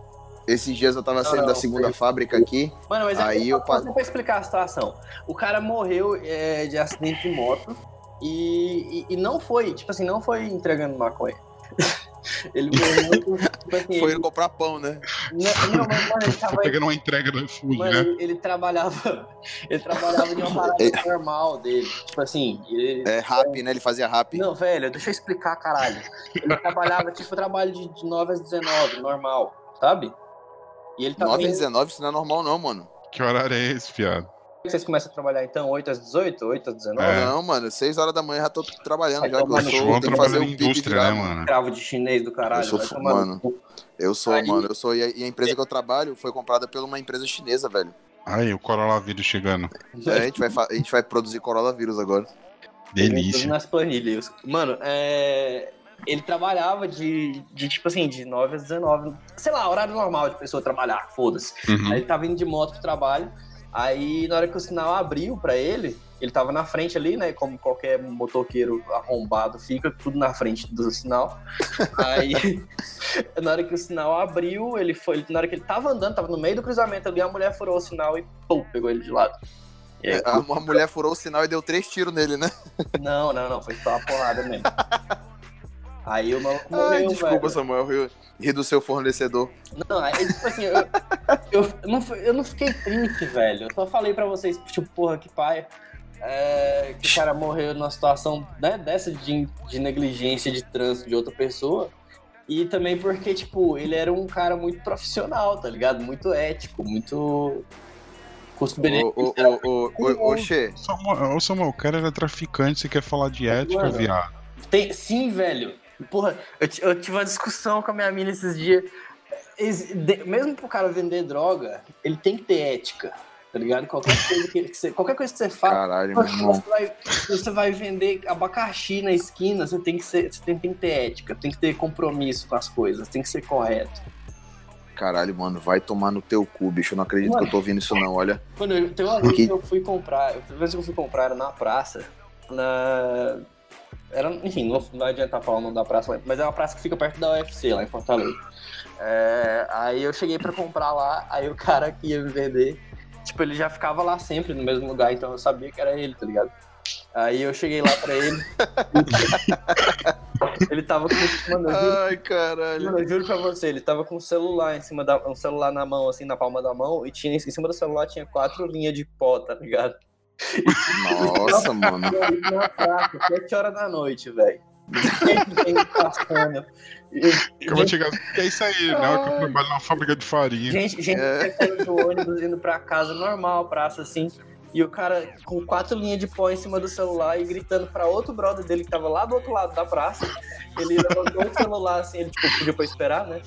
esses dias eu tava Não, saindo não, da segunda foi- fábrica aqui, Mano, mas Aí é eu só pa- pra explicar a situação. O cara morreu é, de acidente de moto e, e, e não foi, tipo assim, não foi entregando maconha. [LAUGHS] ele morreu, tipo assim, foi ele, comprar pão, né? não, não, mas, mano, ele tava pegando uma entrega do iFood, Mano, né? ele, ele trabalhava. [LAUGHS] Ele trabalhava de uma [LAUGHS] parada normal dele. Tipo assim, ele. É rap, né? Ele fazia rap. Não, velho, deixa eu explicar, caralho. Ele trabalhava, tipo, trabalho de, de 9 às 19, normal, sabe? E ele tava. 9 e indo- 19, isso não é normal não, mano. Que horário é esse, fiado? Vocês começam a trabalhar então 8 às 18, 8 às 19? É. Não, mano, 6 horas da manhã já tô trabalhando, Vai já que eu sou, tenho que fazer um indústria, né, mano. Escravo de chinês do caralho. Eu sou vai no mano. Eu sou, Aí- mano, eu sou. E a, e a empresa que eu trabalho foi comprada por uma empresa chinesa, velho. Aí, o coronavírus chegando. É, a, gente vai, a gente vai produzir coronavírus agora. Delícia. nas planilhas. Mano, é... ele trabalhava de, de, tipo assim, de 9 às 19. Sei lá, horário normal de pessoa trabalhar, foda-se. Uhum. Aí ele tava indo de moto pro trabalho. Aí, na hora que o sinal abriu pra ele, ele tava na frente ali, né? Como qualquer motoqueiro arrombado fica, tudo na frente do sinal. [LAUGHS] Aí, na hora que o sinal abriu, ele foi. Na hora que ele tava andando, tava no meio do cruzamento ali, a mulher furou o sinal e pum, pegou ele de lado. Aí, A, uma mulher furou o sinal e deu três tiros nele, né? não, não, não, foi só uma porrada mesmo. [LAUGHS] Aí o maluco morreu, Ai, desculpa, velho. Samuel, ri, ri do seu fornecedor. Não, aí, tipo assim, eu, eu, não, fui- eu não fiquei triste, velho. Eu só falei pra vocês, tipo, porra, que pai. é, que o cara morreu numa situação né, dessa de, de negligência de trânsito de outra pessoa. E também porque, tipo, ele era um cara muito profissional, tá ligado? Muito ético, muito. Custo-benefício. Ô, Samuel, o cara era traficante, você quer falar de ética, Mano. viado? Tem, sim, velho. Porra, eu, eu tive uma discussão com a minha mina esses dias. Mesmo pro cara vender droga, ele tem que ter ética, tá ligado? Qualquer coisa que, você, qualquer coisa que você faz. caralho. Você vai, você vai vender abacaxi na esquina, você tem que, ser, você tem, tem que ter ética, tem que ter compromisso com as coisas, tem que ser correto. Caralho, mano, vai tomar no teu cu, bicho. Eu não acredito Mano. que eu tô ouvindo isso, não, olha. Quando eu, tem uma vez Que- eu fui comprar, a vez que eu fui comprar era na praça, na. Era, enfim, não, não adianta falar o nome da praça, mas é uma praça que fica perto da UFC, lá em Fortaleza. É, aí eu cheguei pra comprar lá, aí o cara que ia me vender, tipo, ele já ficava lá sempre no mesmo lugar, então eu sabia que era ele, tá ligado? Aí eu cheguei lá pra ele. [LAUGHS] ele tava com. Mano, eu juro, Ai, caralho. mano, eu juro pra você, ele tava com um celular em cima da. Um celular na mão, assim, na palma da mão, e tinha, em cima do celular tinha quatro linhas de pó, tá ligado? Nossa, mano. Na praça, 7 horas da noite, velho. Eu vou chegar. Que é isso aí, né? Que eu trabalho numa fábrica de farinha. Gente, gente É. do ônibus, indo pra casa, normal, praça assim. E o cara com quatro linhas de pó em cima do celular e gritando pra outro brother dele que tava lá do outro lado da praça. Ele levantou o celular assim, ele tipo, pediu pra esperar, né?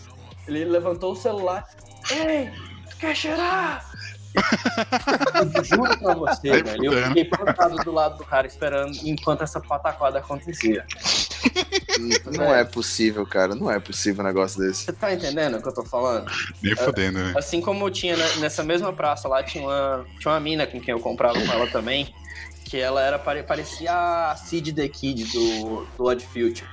Ele levantou o celular. Ei, tu quer cheirar? Eu juro pra você, Aí velho. Eu fiquei plantado do lado do cara esperando enquanto essa pataquada acontecia. [LAUGHS] Não é possível, cara. Não é possível um negócio desse. Você tá entendendo o que eu tô falando? Nem fodendo, né? Assim como tinha né, nessa mesma praça lá, tinha uma, tinha uma mina com quem eu comprava com ela também, que ela era pare- parecia a Sid the Kid do, do Odd Future.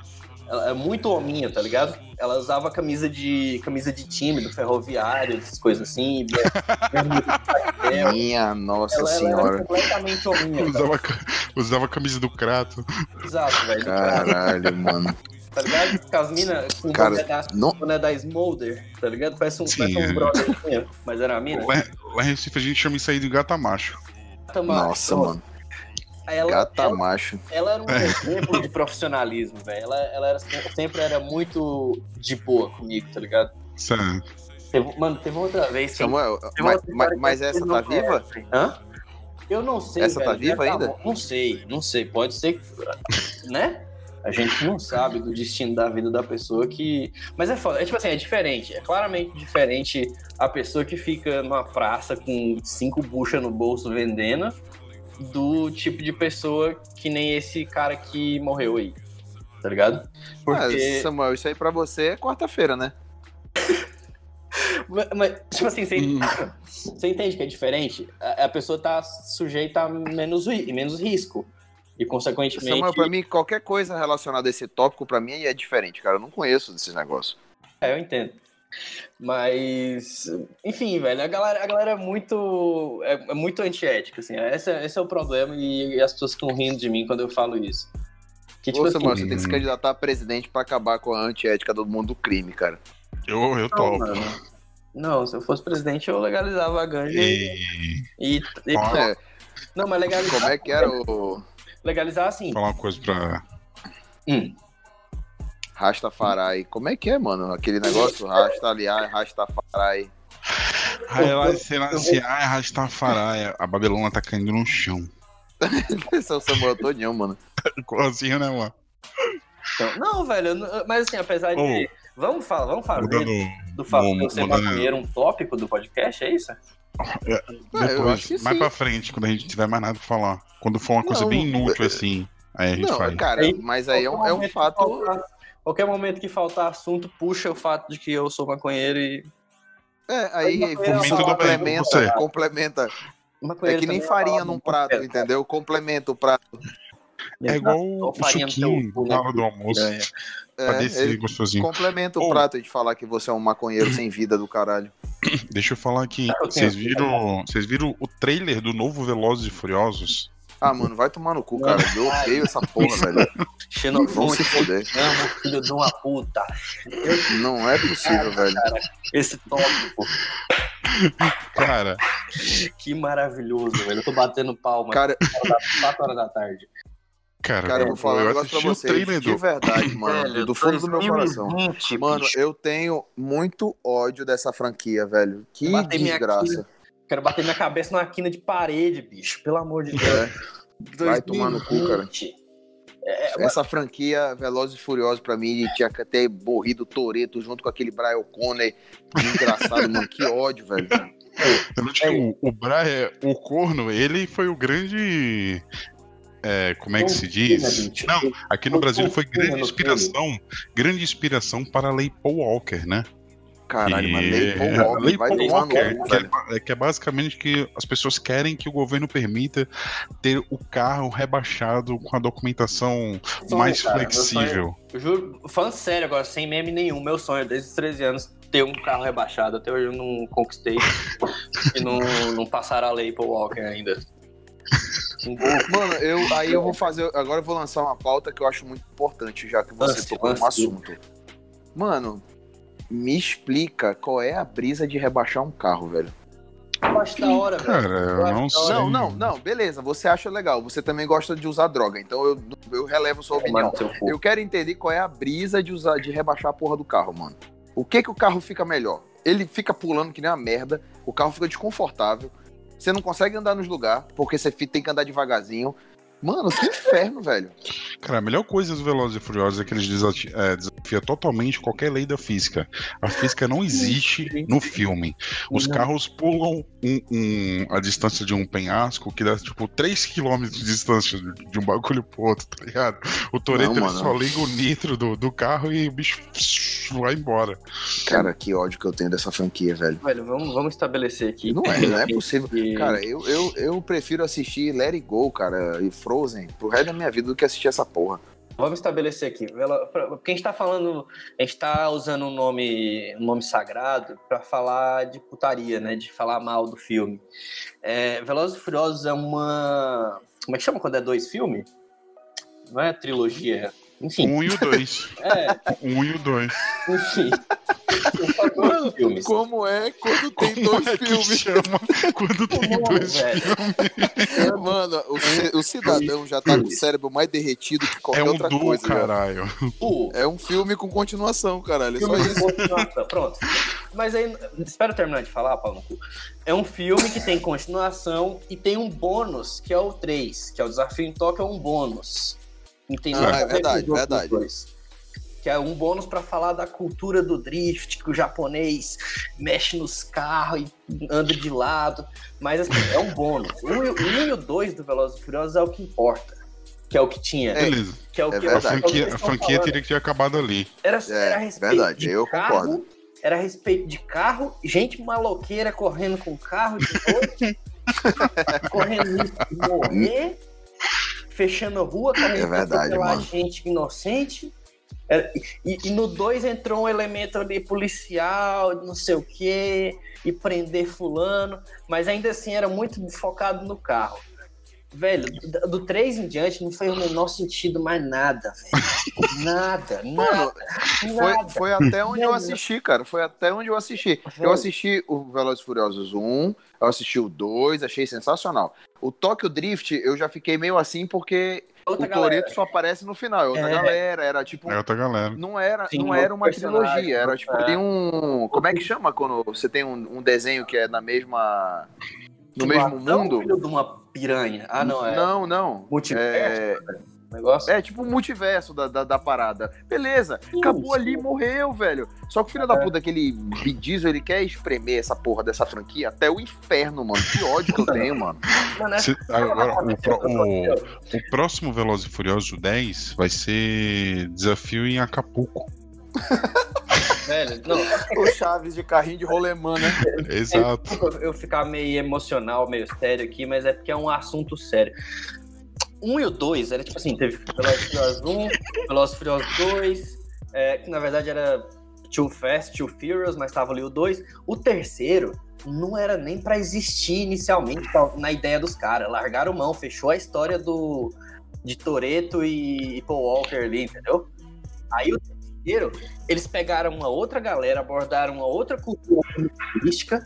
Ela é muito hominha, tá ligado? Ela usava camisa de camisa de time do ferroviário, essas coisas assim. [LAUGHS] Minha nossa ela, ela era senhora. completamente hominha, cara. Usava, usava camisa do Crato. Exato, velho. Caralho, mano. Tá ligado? Com as minas com o Cara, boné da, não- boné da Smolder, tá ligado? Parece um, Sim, parece é. um brother, assim, mas era a mina. Lá, lá em Recife a gente chama isso aí de gata macho. Nossa, mano. Ela, Gata ela, macho. ela era um [LAUGHS] exemplo de profissionalismo, velho. Ela, ela era, sempre era muito de boa comigo, tá ligado? Teve- mano, teve outra vez que. Samuel, teve mas, outra mas, mas que essa tá viva? Hã? Eu não sei. Essa tá velho, viva já ainda? bom. Não sei, não sei. Pode ser que. Né? A gente não sabe do destino da vida da pessoa que. Mas é foda. É tipo assim, é diferente. É claramente diferente a pessoa que fica numa praça com cinco buchas no bolso vendendo do tipo de pessoa que nem esse cara que morreu aí. Tá ligado? Porque. Ah, Samuel, isso aí pra você é quarta-feira, né? [LAUGHS] Mas, mas, tipo assim, você, Hum. [COUGHS] você entende que é diferente? A, a pessoa tá sujeita a menos, menos risco. E, consequentemente. Samuel, pra mim, qualquer coisa relacionada a esse tópico, pra mim, é diferente, cara. Eu não conheço desses negócios. É, eu entendo. Mas, enfim, velho, a galera, a galera é muito. É, é muito antiética, assim. Esse, é- esse é o problema e as pessoas ficam rindo de mim quando eu falo isso. Que, tipo Ô, assim, Samuel, você tem que se candidatar a presidente pra acabar com a antiética do mundo do crime, cara. Eu, eu não, topo. mano. Não, se eu fosse presidente, eu legalizava a ganja e. E e, e- É, não, mas legalizar. como é que era [LAUGHS] o Legalizar assim. falar uma coisa pra. Hum. Rastafari? Como é que é, mano? Aquele negócio, Rasta, aliás, Rastafari. Ai, será se ai, Rastafari, a Babilônia tá caindo no chão. [LAUGHS] Esse é o Samuel todinho, mano. Igualzinho, né, mano? Então, não, velho, mas assim, apesar de. Ô, Vamos, falar, vamos fazer Mudando. do fato de mudando- maconheiro um tópico do podcast, é isso? Ah, eu Depois, acho que mais sim. pra frente, quando a gente tiver mais nada pra falar. Quando for uma coisa Não, bem inútil assim, aí a gente Não, faz. cara, mas aí é um, é um fato. Qualquer momento que faltar assunto, puxa o fato de que eu sou maconheiro e. É, aí do complementa, complementa. É que nem farinha num prato, entendeu? Complementa o prato. É igual o suquinho na né? hora do almoço. É, Pra descer gostosinho. complementa o prato de falar que você é um maconheiro sem vida do caralho. Deixa eu falar aqui. Vocês viram, vocês viram o trailer do novo Velozes e Furiosos? Ah, mano, vai tomar no cu, cara. Eu odeio essa porra, velho. Xenofone, se fuder. amo, filho de uma puta. Eu- Não é possível, velho. esse tópico, Cara, que maravilhoso, velho. Eu tô batendo palma. Cara, 4 horas da tarde. cara, cara, eu vou falar um eu negócio pra vocês. trailer De do. verdade, [LAUGHS] mano. Velho, do fundo do meu coração. 2020, Mano, eu tenho muito ódio dessa franquia, velho. Que desgraça. Quero bater minha cabeça numa quina de parede, bicho. Pelo amor de Deus. É. Vai tomar no cu, cara. 2020. Essa franquia Velozes e Furiosos, pra mim, tinha que ter morrido o Toreto junto com aquele Brian O'Connor. Engraçado, mano. Que ódio, velho. Eu não digo, o, o Brian, o corno, ele foi o grande. é, como é que se diz? Não, aqui no Foi Brasil foi fofinho grande inspiração, grande inspiração para a Lei Paul Walker, né? Caralho, mano. E- Lei Paul Walker, Lei vai Paul Walker, no que, é, é que é basicamente que as pessoas querem que o governo permita ter o carro rebaixado com a documentação Sonho, mais cara, flexível. Eu juro, falando sério agora, sem meme nenhum, meu sonho desde os 13 anos ter um carro rebaixado. Até hoje eu não conquistei [LAUGHS] e não, não passaram a lei pro Walker ainda. Um Mano, eu, aí eu vou fazer. Agora eu vou lançar uma pauta que eu acho muito importante, já que você tocou no lance. assunto. Mano, me explica qual é a brisa de rebaixar um carro, velho. da hora, velho. Cara, eu não sei. Não, não, não, beleza, você acha legal. Você também gosta de usar droga, então eu, eu relevo sua opinião. Eu quero entender qual é a brisa de usar, de rebaixar a porra do carro, mano. O que que o carro fica melhor? Ele fica pulando que nem uma merda, o carro fica desconfortável, você não consegue andar nos lugares, porque você tem que andar devagarzinho. Mano, que inferno, velho. Cara, a melhor coisa dos Velozes e Furiosos é que eles é, desafia totalmente qualquer lei da física. A física não existe no filme. Os Não. carros pulam um- um- a distância de um penhasco que dá tipo 3 km de distância de, de um bagulho pro outro, tá ligado? O Toreto Não, só liga o nitro do, do carro e o bicho vai embora. Cara, que ódio que eu tenho dessa franquia, velho. Velho, vamos, vamos estabelecer aqui. Não é, não é possível. [LAUGHS] Cara, eu, eu, eu prefiro assistir Let It Go, cara, e Frozen pro resto da minha vida do que assistir essa porra. Vamos estabelecer aqui. Porque a gente tá falando. A gente tá usando um nome, um nome sagrado pra falar de putaria, né? De falar mal do filme. É, Velozes e Furiosos é uma. Como é que chama quando é dois filmes? Não é trilogia. Enfim. Um e o dois. [LAUGHS] É, Um e o dois. enfim. Dois filmes. como é quando tem Como é que chama quando tem Como, dois velho? filmes? Mano, o, o cidadão já tá com o cérebro mais derretido que qualquer É um outra duo, coisa. caralho. É um filme com continuação, caralho. É só filme isso. continuação. Pronto. Mas aí, espera eu terminar de falar, Paulo. É um filme que tem continuação e tem um bônus, que é o 3, que é o Desafio em Tóquio, é um bônus. Entendeu? Ah, é verdade, verdade. Que é um bônus pra falar da cultura do drift, que o japonês mexe nos carros e anda de lado. Mas assim, é um bônus. O 1 e o 2 do Velozes e Furiosos é o que importa. Que é o que tinha. Beleza. Que é o é que A verdade. é o que franquia, a franquia teria que ter acabado ali. Era, É, era a respeito verdade, de eu carro, concordo. Era a respeito de carro, gente maloqueira correndo com carro de noite, [LAUGHS] correndo risco de morrer, fechando a rua, correndo É verdade, pela gente inocente. Era- e, e no 2 entrou um elemento ali policial, não sei o quê, e prender fulano, mas ainda assim era muito focado no carro. Velho, do 3 em diante não fez o menor sentido mais nada, velho. Nada, [LAUGHS] Mano, nada. Foi, foi até onde eu Velho. assisti, cara. Foi até onde eu assisti. Eu Velho. assisti o Velozes e Furiosos 1, eu assisti o 2, achei sensacional. O Tokyo Drift, eu já fiquei meio assim porque Outra o galera. Toreto só aparece no final. É outra É. galera, era tipo. É outra galera. Não era, Sim, não era uma trilogia, era tipo, é. tem um. Como é que chama quando você tem um, um desenho que é na mesma. No Tipo, mesmo mundo? filho de uma piranha. Ah, não, é. Não, não. Multiverso, É, negócio. é tipo o multiverso da, da, da parada. Beleza, acabou sim. ali, morreu, velho. Só que o filho da puta, aquele Diesel, ele quer espremer essa porra dessa franquia até o inferno, mano. Que ódio que eu [LAUGHS] tenho, mano. É Se- agora, o, o- o próximo Velozes e Furiosos o 10 vai ser desafio em Acapulco. [LAUGHS] velho, não, O Chaves de carrinho de rolemã, né? [LAUGHS] Exato. eu, eu ficar meio emocional, meio sério aqui, mas é porque é um assunto sério. Um e o dois era tipo assim, teve Velozes Furiosos 1, Velozes Furiosos 2, é, que na verdade era Too Fast, Too Furious, mas tava ali o 2. O terceiro não era nem pra existir inicialmente tá, na ideia dos caras. Largaram mão, fechou a história do de Toreto e, e Paul Walker ali, entendeu? Aí o terceiro, eles pegaram uma outra galera, abordaram uma outra cultura turística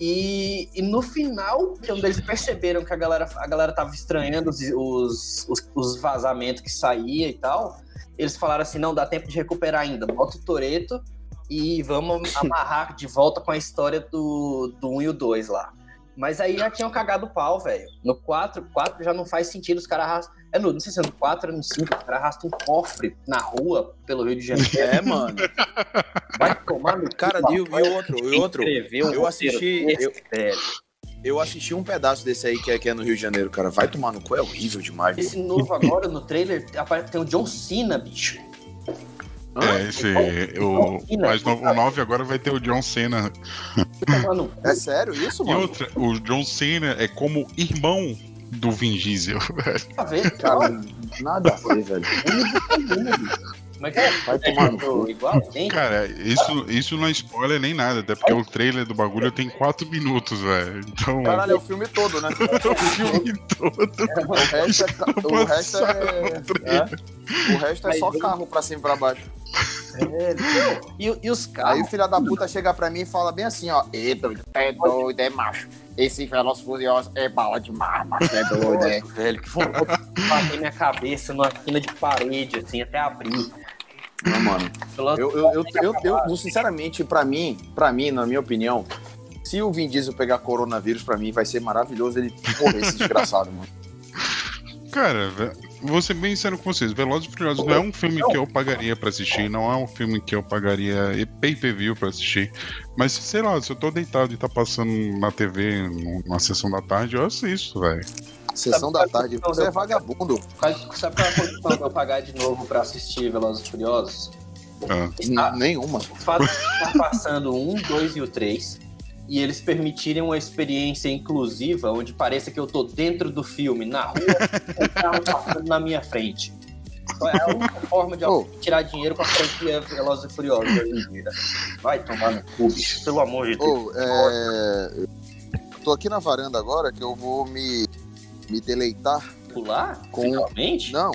e, e no final, que é eles perceberam que a galera, a galera tava estranhando os, os, os- os vazamentos que saía e tal, eles falaram assim, não, dá tempo de recuperar ainda, bota o Toreto e vamos amarrar de volta com a história do, do 1 e o 2 lá. Mas aí já tinham cagado o pau, velho. No 4, 4 já não faz sentido, os caras arrastam. É no, não sei se é no 4 ou no 5, os caras arrastam um cofre na rua pelo Rio de Janeiro. É, mano. Vai tomar no cu, Cara, e, e outro, e outro. Escreveu eu assisti- eu-. Eu assisti um pedaço desse aí que é, que é no Rio de Janeiro, cara. Vai tomar no cu, é horrível demais. Esse novo agora, no trailer, apare- tem o John Cena, bicho. É, esse. O, mas no, o 9 agora vai ter o John Cena. Vai tomar no cu. É sério isso, E mano? outra, o John Cena é como irmão do Vin Diesel. [LAUGHS] Tá vendo? Cara, nada a ver, velho. Mas é, Vai tomar no cu. igual, tem. Cara, isso, isso não é spoiler nem nada, até porque o trailer do bagulho tem 4 minutos, velho. Então, Caralho, é o filme todo, né? [LAUGHS] o filme todo. O resto é, ca- o resto é, é. O resto é só carro pra cima e pra baixo. É, e, e os Aí carros. o filho da puta chega pra mim e fala bem assim, ó. Ê, doido, é doido, é macho. Esse Veloz Furioso é bala de mar, macho, é doido, é. Velho, que vontade de bater minha cabeça numa quina de parede, assim, até abrir. Não, mano. Pelo- Eu, eu, eu, eu, eu- eu, sinceramente, pra mim, pra mim, na minha opinião, se o Vin Diesel pegar coronavírus, pra mim vai ser maravilhoso ele morrer esse desgraçado, mano. Cara, vou ser bem sincero com vocês. Velozes e Furiosos não é um filme que eu pagaria pra assistir, não é um filme que eu pagaria pay-per-view pra assistir. Mas, sei lá, se eu tô deitado e tá passando na TV numa sessão da tarde, eu assisto, velho. Sessão da tarde, você é vagabundo. Sabe qual é a condição de eu pagar de novo pra assistir Velozes e Furiosos? Ah. Está- Nenhuma. O fato de estar passando o 1, 2 e o 3 e eles permitirem uma experiência inclusiva onde pareça que eu tô dentro do filme, na rua, com o carro passando na minha frente. É a única forma de Oh. tirar dinheiro com a franquia Velozes e Furiosos. Vai tomar no cu, bicho. Pelo amor de Deus. Ô, é... Tô aqui na varanda agora que eu vou me, me deleitar Pular? Com- Finalmente? Não,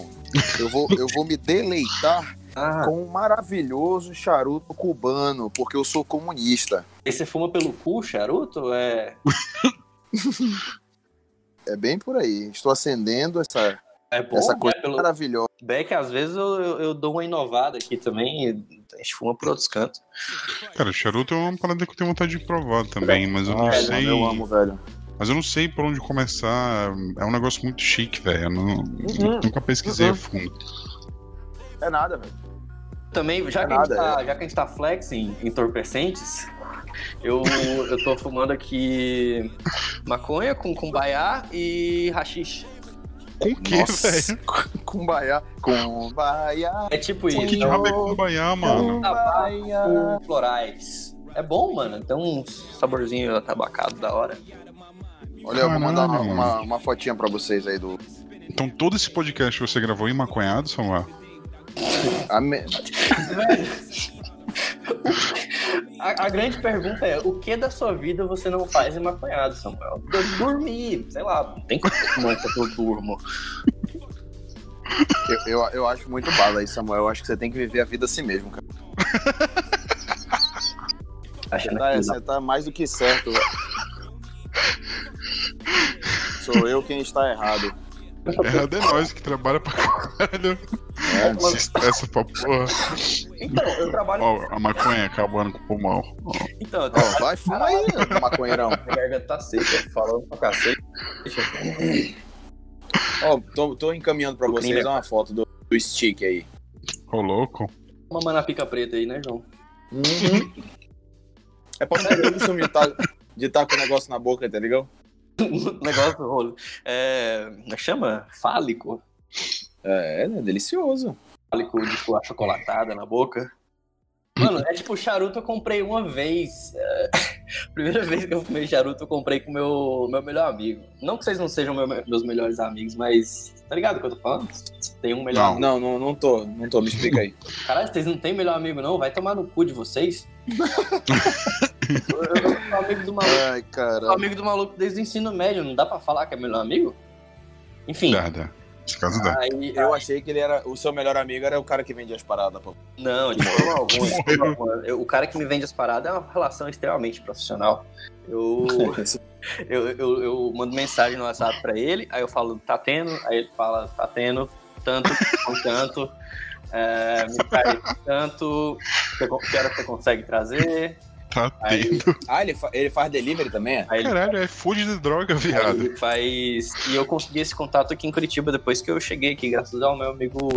eu vou, eu vou me deleitar [LAUGHS] Ah, com um maravilhoso charuto cubano, porque eu sou comunista. e você fuma pelo cu, charuto? É, [LAUGHS] É bem por aí. Estou acendendo essa, é bom, essa né? coisa Pelo... maravilhosa. Beck, às vezes eu, eu, eu dou uma inovada aqui também e a gente fuma por outros cantos. Cara, charuto é uma parada que eu tenho vontade de provar também, mas eu não Ah, sei. Eu amo, velho. Mas eu não sei por onde começar. É um negócio muito chique, velho. Eu não- Uhum. nunca pesquisei Uhum. a fundo. É nada, velho. Também, já, É que, a gente nada, tá, já que a gente tá flexing entorpecentes, eu, eu tô fumando aqui maconha com cumbaiá e rachixe. Com o que, velho? [LAUGHS] Cumbaiá. Cumbaiá. É tipo Que isso. diabo é cumbaiá, mano? Cumbaiá. Com florais. É bom, mano. Tem um saborzinho atabacado da hora. Olha, eu vou mandar uma, Caralho, uma, uma fotinha pra vocês aí do. Então todo esse podcast você gravou em maconhado, Samuel? A me- [LAUGHS] A, a grande pergunta é: o que da sua vida você não faz em maconhado, Samuel? Eu dormir, sei lá, não tem como que eu durmo. eu, eu, eu acho muito bala aí, Samuel. Eu acho que você tem que viver a vida assim mesmo, cara. Você tá, você tá mais do que certo, velho. Sou eu quem está errado. Errado é nós que trabalha pra caralho. É, Se estressa pra porra. Então, eu trabalho. Ó, a maconha acabando com o pulmão. Ó, Então, eu Ó, trabalho. vai, fuma aí, [LAUGHS] maconheirão. Minha garganta tá seca, falando pra cacete. Ó, tô, tô encaminhando pra vocês é- uma foto do, do stick aí. Ô, louco. Uma mana pica preta aí, né, João? É pra não perder o costume de tá, de tá com o negócio na boca, tá ligado? Negócio rolo. É. É chama? Fálico. É, é delicioso. Fálico de tipo, achocolatada na boca. Mano, é tipo charuto eu comprei uma vez. É, [LAUGHS] Primeira vez que eu fumei charuto, eu comprei com meu meu melhor amigo. Não que vocês não sejam meu- meus melhores amigos, mas. Tá ligado o que eu tô falando? Tem um melhor Não. amigo. Não, não, não tô, não tô, me explica aí. Caralho, vocês não têm melhor amigo, não? Vai tomar no cu de vocês. [LAUGHS] eu, eu sou amigo do maluco. Ai, Sou caralho. amigo do maluco desde o ensino médio, não dá pra falar que é melhor amigo? Enfim, Dá, dá. Nesse caso dá. aí, Eu achei que ele era. O seu melhor amigo era o cara que vende as paradas, pô. Não, de forma alguma. Eu- o cara que me vende as paradas é uma relação extremamente profissional. Eu, [LAUGHS] eu, eu, eu mando mensagem no WhatsApp pra ele, aí eu falo, tá tendo? Aí ele fala, tá tendo, tanto, com tanto, é, me traz tanto, que hora você consegue trazer? Tá Aí, tendo. Ah, ele, fa- ele faz delivery também? é? aí ele Caralho, é food de droga, Aí viado. ele faz. E eu consegui esse contato aqui em Curitiba depois que eu cheguei aqui, graças ao meu amigo.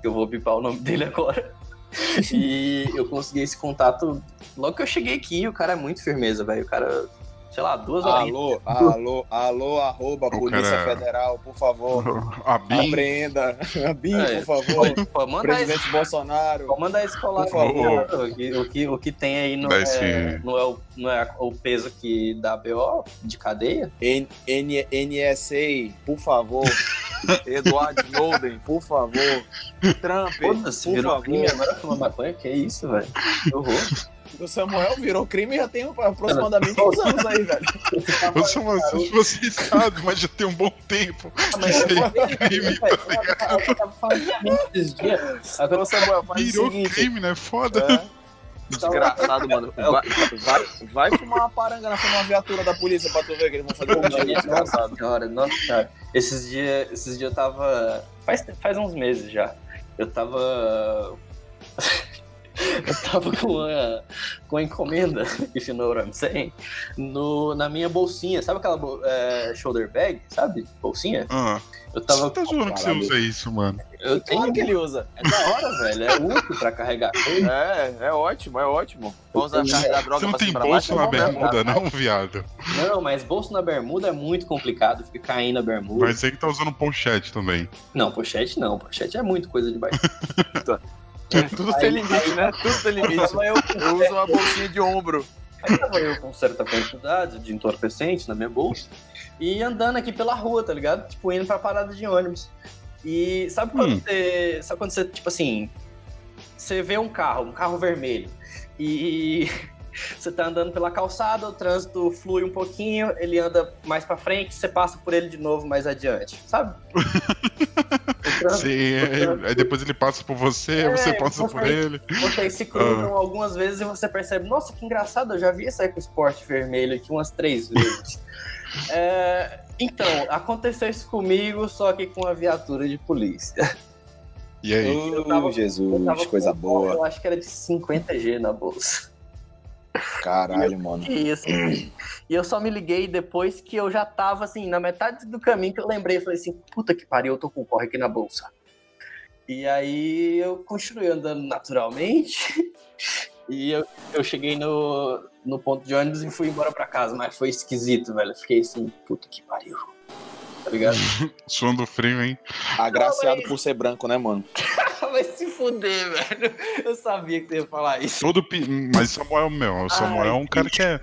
que Eu vou bipar o nome dele agora. [LAUGHS] E eu consegui esse contato logo que eu cheguei aqui. O cara é muito firmeza, velho. O cara, sei lá, duas horas. Alô, alô, alô, arroba, O Polícia cara- Federal, por favor. [LAUGHS] A BIM. Apreenda. [LAUGHS] A BIM, É, por favor. Pô, manda esse, Presidente Bolsonaro. pô, manda esse colar Por favor. aqui, o, que, o, que, o que tem aí não é, esse- não, é o, não é o peso que dá BO de cadeia. N, N, NSA, por favor. [LAUGHS] Eduardo Snowden, por favor. Trump, Foda-se, por virou favor. crime agora fumar maconha? Que isso, velho? Que horror. O Samuel virou crime já tem aproximadamente uns anos aí, velho. Uma, se você sabe, mas já tem um bom tempo. Ah, mas Isso aí eu- é crime, tá ligado? Eu tava falando esses dias. Ô, Samuel, faz Virou o seguinte. crime, né? Foda. É. Desgraçado, mano. Vai, vai, vai fumar uma paranga na numa viatura da polícia pra tu ver que eles vão fazer contigo, desgraçado. Senhora, nossa senhora. Esses dias, esses dias eu tava. Faz, faz uns meses já. Eu tava. [LAUGHS] eu tava com a, com a encomenda, [LAUGHS] if you know what I'm saying, no, na minha bolsinha. Sabe aquela é, shoulder bag? Sabe? Bolsinha? Ah, Eu tava. você tá zoando que você usa isso, mano. Eu tenho. Claro que ele usa. É da hora, [LAUGHS] velho. É útil pra carregar coisa. É, é ótimo, é ótimo. Vamos usar carregar droga Você não tem baixo, bolso é na bermuda, não, viado? Não, mas bolso na bermuda é muito complicado. Fica caindo a bermuda. Mas você que tá usando pochete também. Não, pochete não. Pochete é muito coisa de baixo. Tudo tem limite, né? Tudo tem limite. Eu, Eu uso uma bolsinha de ombro. aí tava eu com certa quantidade de entorpecente na minha bolsa e andando aqui pela rua, tá ligado? Tipo, indo pra parada de ônibus. E sabe quando Hum. você. Sabe quando você, tipo assim. Você vê um carro, um carro vermelho, e você tá andando pela calçada, o trânsito flui um pouquinho, ele anda mais pra frente, você passa por ele de novo mais adiante, sabe? [LAUGHS] O trânsito- é, aí depois ele passa por você, É, você passa você- por ele. Vocês se cruzam algumas vezes e você percebe, nossa, que engraçado, eu já vi esse EcoSport vermelho aqui umas três vezes. [LAUGHS] É, então, aconteceu isso comigo, só que com a viatura de polícia. E aí? Eu tava- Jesus, Eu tava coisa com- boa. Eu acho que era de 50G na bolsa. Caralho, mano. Que isso. E eu só me liguei depois que eu já tava, assim, na metade do caminho que eu lembrei. Eu falei assim, puta que pariu, eu tô com o corre aqui na bolsa. E aí eu continuei andando naturalmente. [LAUGHS] E eu, eu cheguei no, no ponto de ônibus e fui embora pra casa. Mas foi esquisito, velho. Eu fiquei assim, puta que pariu. Tá ligado? [LAUGHS] Suando frio, hein? Agraciado por ser branco, né, mano? Fuder, velho. Eu sabia que você ia falar isso. Todo pi... Mas Samuel, meu, o Samuel é um cara que é.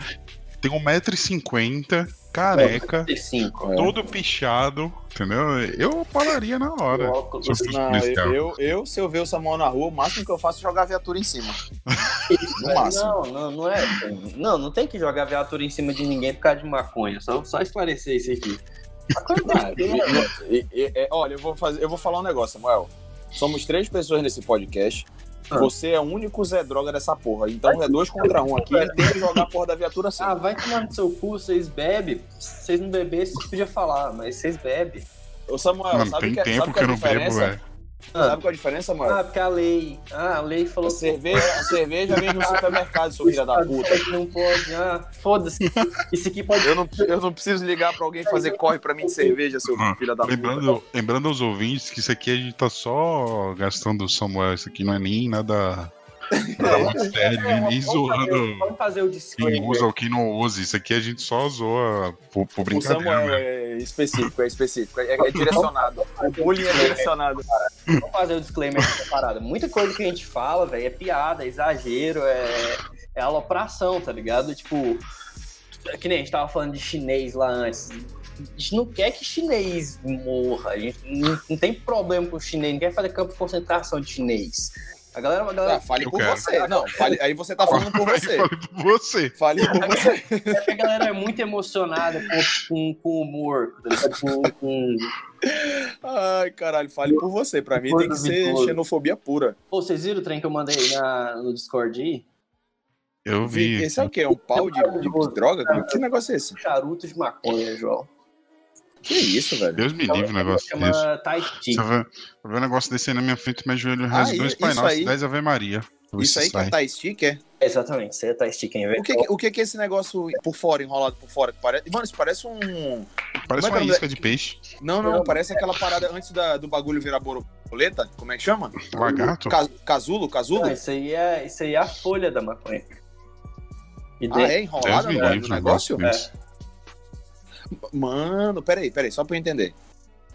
Tem 1,50m, careca, 35. É. todo pichado, entendeu? Eu falaria na hora. Óculos. Se eu Não, policial. eu, eu, se eu ver o Samuel na rua, o máximo que eu faço é jogar a viatura em cima. [LAUGHS] No máximo. Não, não, não é. Não, não tem que jogar viatura em cima de ninguém por causa de maconha. Só, só esclarecer isso aqui. [LAUGHS] Ah, e- e- e- é, olha, eu vou, fazer, eu vou falar um negócio, Samuel. Somos três pessoas nesse podcast. Ah. Você é o único Zé Droga dessa porra. Então é dois contra um aqui. Ele tem que jogar a porra da viatura assim. Ah, vai tomar no seu cu, vocês bebem. Se vocês não bebessem, vocês podiam falar, mas vocês bebem. Ô, Samuel, Mano, sabe tem que, tempo sabe que que eu a não bebo, diferença? Velho. Sabe qual é a diferença, Samuel? Ah, porque a lei. Ah, a lei A falou que cerveja, a cerveja vem no supermercado, seu filho da puta. não pode. Ah, foda-se. Isso aqui pode. Eu não, eu não preciso ligar pra alguém fazer corre pra mim de cerveja, seu Ah, filho da puta. Lembrando, lembrando aos ouvintes que isso aqui a gente tá só gastando o Samuel. Isso aqui não é nem nada, sério, nem, nem Vamos fazer, zoando vamos fazer o quem disclaimer. usa ou quem não usa. Isso aqui a gente só zoa por, por O brincadeira. Samuel né? é específico, é específico, é, é direcionado. O bullying é direcionado. Vamos fazer o disclaimer dessa parada. Muita coisa que a gente fala, velho, é piada, é exagero, é, é alopração, tá ligado? Tipo, que nem a gente tava falando de chinês lá antes. A gente não quer que chinês morra. A gente não, não tem problema com chinês, não quer fazer campo de concentração de chinês. A galera, a galera Ah, fale Eu por quero. você. Não, fale, aí você tá falando por [LAUGHS] você. falei por você. Fale por você. é que a galera é muito emocionada com, com, com humor, tá? Com, com... Ai, caralho, fale por você. Pra mim tem que ser xenofobia pura. Pô, vocês viram o trem que eu mandei na, no Discord aí? Eu vi. Esse é o quê? Um pau de, de- de droga? Que negócio é esse? Charuto de maconha, João. Que isso, velho? Deus me livre um negócio Chama desse. Tai Chi. Se eu ver, eu ver um negócio desse aí na minha frente, meu joelho Ah, reza isso- dois Pai isso Nosso, aí- dez Ave Maria. Isso aí que é tie stick, é? Exatamente, você tá esticando, velho. O que, que- o que que é esse negócio por fora, enrolado por fora? Parece... Mano, isso parece um... Parece Como é é o uma nome isca de peixe. Não, não, parece aquela parada antes da- do bagulho virar borboleta. Como é que chama? Lagarto? Ca- Casulo, casulo? Não, isso aí é, isso aí é a folha da maconha. E Ah, é me no negócio? negócio desse. Mano, peraí, peraí, só pra eu entender.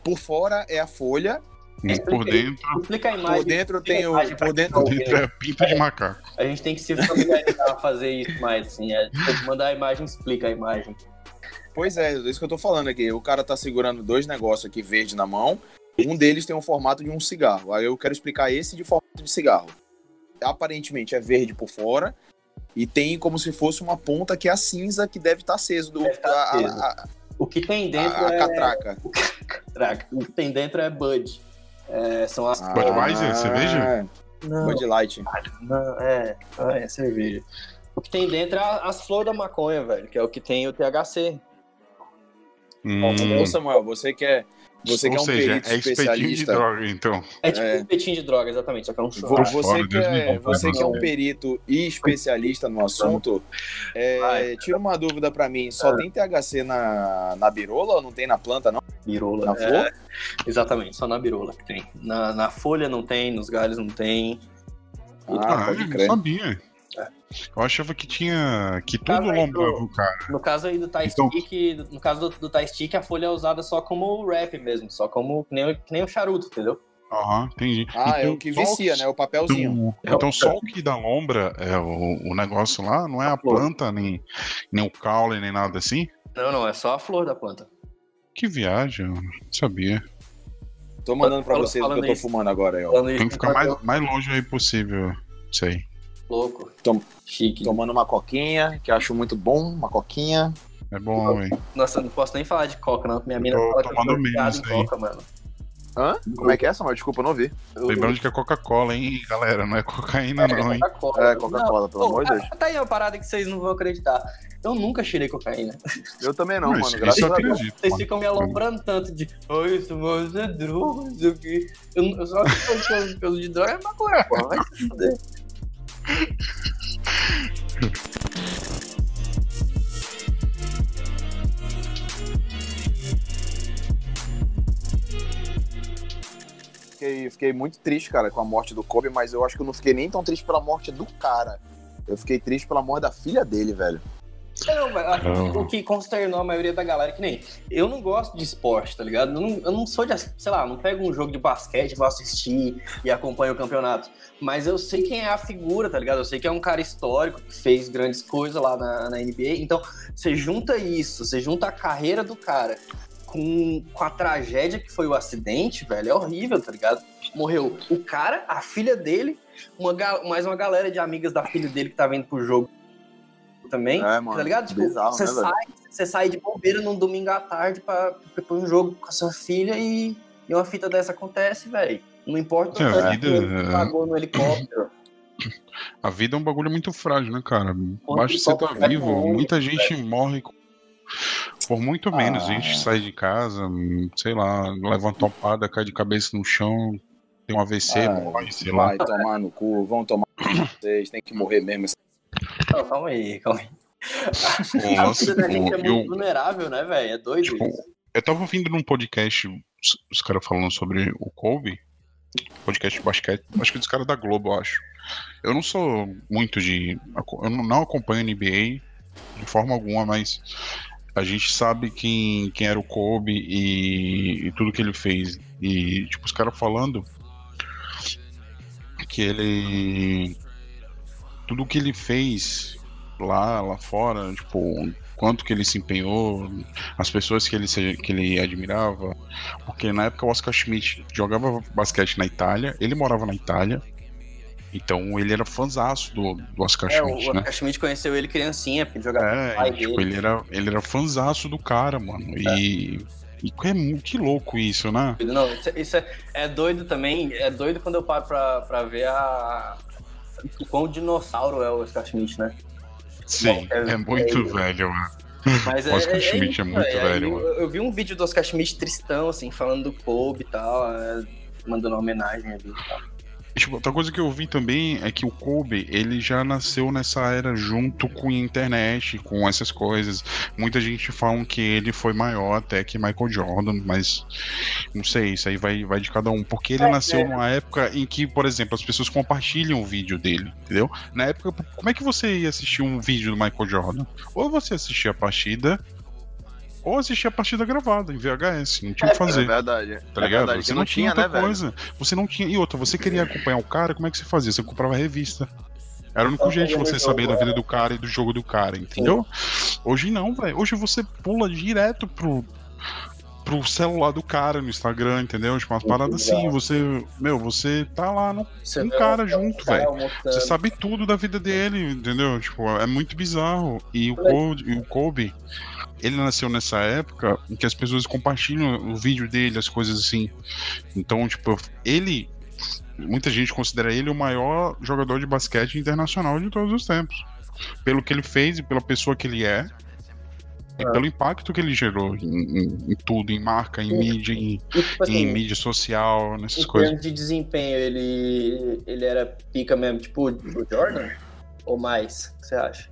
Por fora é a folha, E Por dentro, Explica a imagem. por dentro tem a o. Por dentro. tá por dentro é pinto de macaco. A gente tem que se familiarizar a fazer isso mais, assim. É, mandar a imagem, explica a imagem. Pois é, é isso que eu tô falando aqui. O cara tá segurando dois negócios aqui verde na mão. Um deles tem o formato de um cigarro. Aí eu quero explicar esse de formato de cigarro. Aparentemente é verde por fora. E tem como se fosse uma ponta que é a cinza que deve estar aceso do, Deve tá a, a- aceso. a- O que tem dentro a- a é. catraca. [LAUGHS] Traca. O que tem dentro é Bud. É, são as. Budweiser, cerveja? Não, Bud Light. não, é. Ah, é cerveja. O que tem dentro é as flores da maconha, velho, que é o que tem o THC. Hum, Ô Samuel, você que é, Você que é Ou um seja, perito é espetinho de especialista. droga, então. É tipo É. um petinho de droga, exatamente, só que é um churrasco. Fora, Você, é, livre, você que é um perito e especialista no assunto, é, tira uma dúvida pra mim. Só tem THC na, na birola ou não tem na planta, não? Birola. Na é, flor? exatamente, só na birola que tem. Na, na folha não tem, nos galhos não tem. Ah, pode eu não sabia. É. Eu achava que tinha. que tudo lombrava do- o cara. No caso aí do Tie Então- Stick, no caso do, do Tie Stick, a folha é usada só como wrap mesmo, só como que nem, o- que nem o charuto, entendeu? Aham, entendi. Ah, é Então, o que só vicia, né? O papelzinho. Então, então só o que dá lombra é o, o negócio lá, não é a flor. planta, nem, nem o caule, nem nada assim? Não, não, é só a flor da planta. Que viagem, eu não sabia. Tô mandando pra vocês o que eu tô isso. fumando agora, aí, ó. Falando Tem que ficar mais, mais longe aí possível. Isso aí. Louco. Tom- Chique. Tomando uma coquinha, que eu acho muito bom, uma coquinha. É bom, velho. Nossa, eu não posso nem falar de coca, não. porque Minha mina fala que eu tomando tô menos em coca, mano. Hã? Como é que é, Samuel? Desculpa, eu não ouvi. Eu- Lembrando que é Coca-Cola, hein, galera? Não é cocaína, não, hein? Coca-Cola. É, Coca-Cola, pelo amor de tá- Deus. Tá aí uma parada que vocês não vão acreditar. Eu nunca cheirei cocaína. Eu também não, Mas mano. isso Graças a Deus. Vocês mano. ficam me alombrando tanto de Ai, isso mas é droga, não sei o quê. Eu, eu só acho que eu- de droga é maconha, porra. Vai se fuder. Fiquei, fiquei muito triste, cara, com a morte do Kobe, mas eu acho que eu não fiquei nem tão triste pela morte do cara. Eu fiquei triste pela morte da filha dele, velho. Não, mas, Caramba. o que consternou a maioria da galera é que nem. Eu não gosto de esporte, tá ligado? Eu não, eu não sou de. Sei lá, não pego um jogo de basquete, vou assistir e acompanho o campeonato. Mas eu sei quem é a figura, tá ligado? Eu sei que é um cara histórico que fez grandes coisas lá na, na NBA. Então, você junta isso, você junta a carreira do cara com, com a tragédia que foi o acidente, velho, é horrível, tá ligado? Morreu o cara, a filha dele, uma, mais uma galera de amigas da filha dele que tá vindo pro jogo também. É, mano. Tá ligado? Tipo, bizarro, você né, velho? sai, você sai de bobeira num domingo à tarde pra, pra, pra um jogo com a sua filha e, e uma fita dessa acontece, velho. Não importa É, o a tanto vida, que é- pagou no helicóptero. A vida é um bagulho muito frágil, né, cara? Basta você tá qualquer vivo. Muita gente morre com- por muito menos. A Ah. gente sai de casa, sei lá, leva uma topada, cai de cabeça no chão, tem um AVC, Ah, morre, sei lá. Vai tomar no cu, vão tomar no cu, vocês, tem que morrer mesmo. Não, calma aí, calma aí. Pô, [LAUGHS] A nossa, vida da gente é muito eu, vulnerável, né, velho? É doido Tipo, isso. eu tava ouvindo num podcast os, os caras falando sobre o Kobe, podcast de basquete, acho que dos caras da Globo, eu acho. Eu não sou muito de. Eu não não acompanho NBA de forma alguma, mas a gente sabe quem, quem era o Kobe e, e tudo que ele fez. E, tipo, os caras falando que ele. Tudo que ele fez lá, lá fora, tipo, quanto que ele se empenhou, as pessoas que ele, se- que ele admirava. Porque na época o Oscar Schmidt jogava basquete na Itália, ele morava na Itália. Então ele era fãzaço do, do Oscar É, Schmidt, o né? Oscar Schmidt conheceu ele criancinha, porque ele jogava É, pai tipo, dele. ele era, ele era fãzaço do cara, mano. E, e é mu- que louco isso, né? Não, isso, isso é, é doido também. É doido quando eu paro pra, pra ver a. O quão dinossauro é o Oscar Schmidt, né? Sim, é- é muito é- velho, mano. Mas [LAUGHS] O Oscar Schmidt isso, é muito Aí velho, Eu, eu vi um vídeo do Oscar Schmidt tristão, assim, falando do Kobe e tal, é, mandando uma homenagem ali e tal. Tipo, outra coisa que eu vi também é que o Kobe, ele já nasceu nessa era junto com a internet, com essas coisas. Muita gente fala que ele foi maior até que Michael Jordan, mas não sei, isso aí vai, vai de cada um. Porque ele É, nasceu é. numa época em que, por exemplo, as pessoas compartilham o vídeo dele, entendeu? Na época, como é que você ia assistir um vídeo do Michael Jordan? Ou você assistia a partida, ou assistia a partida gravada em VHS, não tinha o que É fazer. verdade. Tá é ligado? verdade, Você que não, tinha, né, outra velho? coisa. Você não tinha. E outra, você queria acompanhar o cara, como é que você fazia? Você comprava revista. Era o único jeito de você saber da vida do cara e do jogo do cara, entendeu? Hoje não, velho. Hoje você pula direto pro, pro celular do cara no Instagram, entendeu? Tipo, umas paradas assim. Você. Meu, você tá lá no. Você Um cara junto, velho. Você sabe tudo da vida dele, entendeu? Tipo, é muito bizarro. E o Kobe, e o Kobe, ele nasceu nessa época em que as pessoas compartilham o vídeo dele, as coisas assim. Então, tipo, ele. Muita gente considera ele o maior jogador de basquete internacional de todos os tempos. Pelo que ele fez e pela pessoa que ele é. E pelo impacto que ele gerou em, em- em tudo, em marca, em Sim. mídia, em, E, tipo em assim, mídia social, nessas em coisas. termos de desempenho, ele, ele era pica mesmo, tipo o Jordan? Ou mais? O que você acha?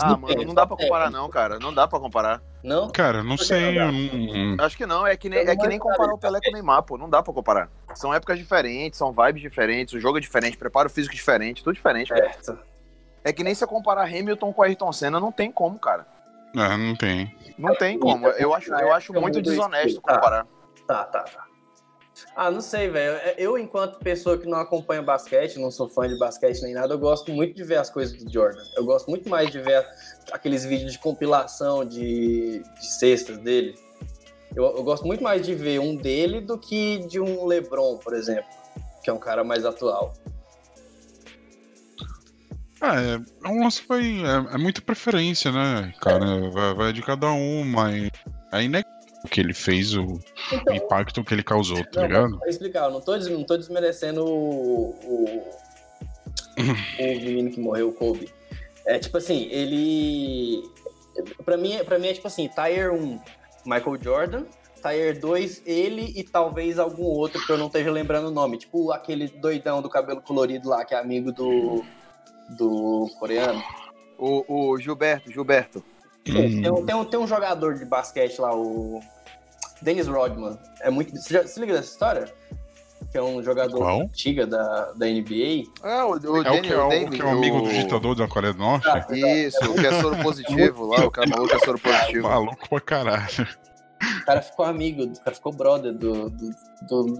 Ah, mano, não dá pra só comparar não, cara. Não dá pra comparar. Não? Cara, não sei, não eu não. Acho que não, é que nem, é que nem comparar o Pelé com o Neymar, pô. Não dá pra comparar. São épocas diferentes, são vibes diferentes, o jogo é diferente, preparo físico diferente, tudo diferente, cara. Certo. É que nem você comparar Hamilton com Ayrton Senna, não tem como, cara. É, não tem. Não tem como. Eu acho, eu acho muito desonesto comparar. Tá, tá, tá. Ah, não sei, velho. Eu, enquanto pessoa que não acompanha basquete, não sou fã de basquete nem nada, eu gosto muito de ver as coisas do Jordan. Eu gosto muito mais de ver aqueles vídeos de compilação de, de cestas dele. Eu, eu gosto muito mais de ver um dele do que de um LeBron, por exemplo, que é um cara mais atual. Ah, é, é um lance vai. É, é muita preferência, né, cara? Vai, vai de cada um, mas. É inegável que ele fez, o, o Então, impacto que ele causou, tá Não, ligado? pra explicar, eu não tô, não tô desmerecendo o, o, o menino que morreu, o Kobe. É tipo assim, ele. Pra mim, pra mim é tipo assim: Tier 1, Michael Jordan. Tier 2, ele e talvez algum outro que eu não esteja lembrando o nome. Tipo aquele doidão do cabelo colorido lá, que é amigo do. do coreano. O, o Gilberto, Gilberto. Hum. Tem, um, tem, um, tem um jogador de basquete lá, o. Dennis Rodman. É muito. Você já se liga dessa história? Que é um jogador Qual? antiga da, da NBA. Ah, o, o É o que é, o, Davis, que é o amigo do o- ditador da Coreia do Norte? Ah, Isso, o que é soro positivo lá, o cara maluco é soro positivo. Maluco pra caralho. O cara ficou amigo, o cara ficou brother do, do, do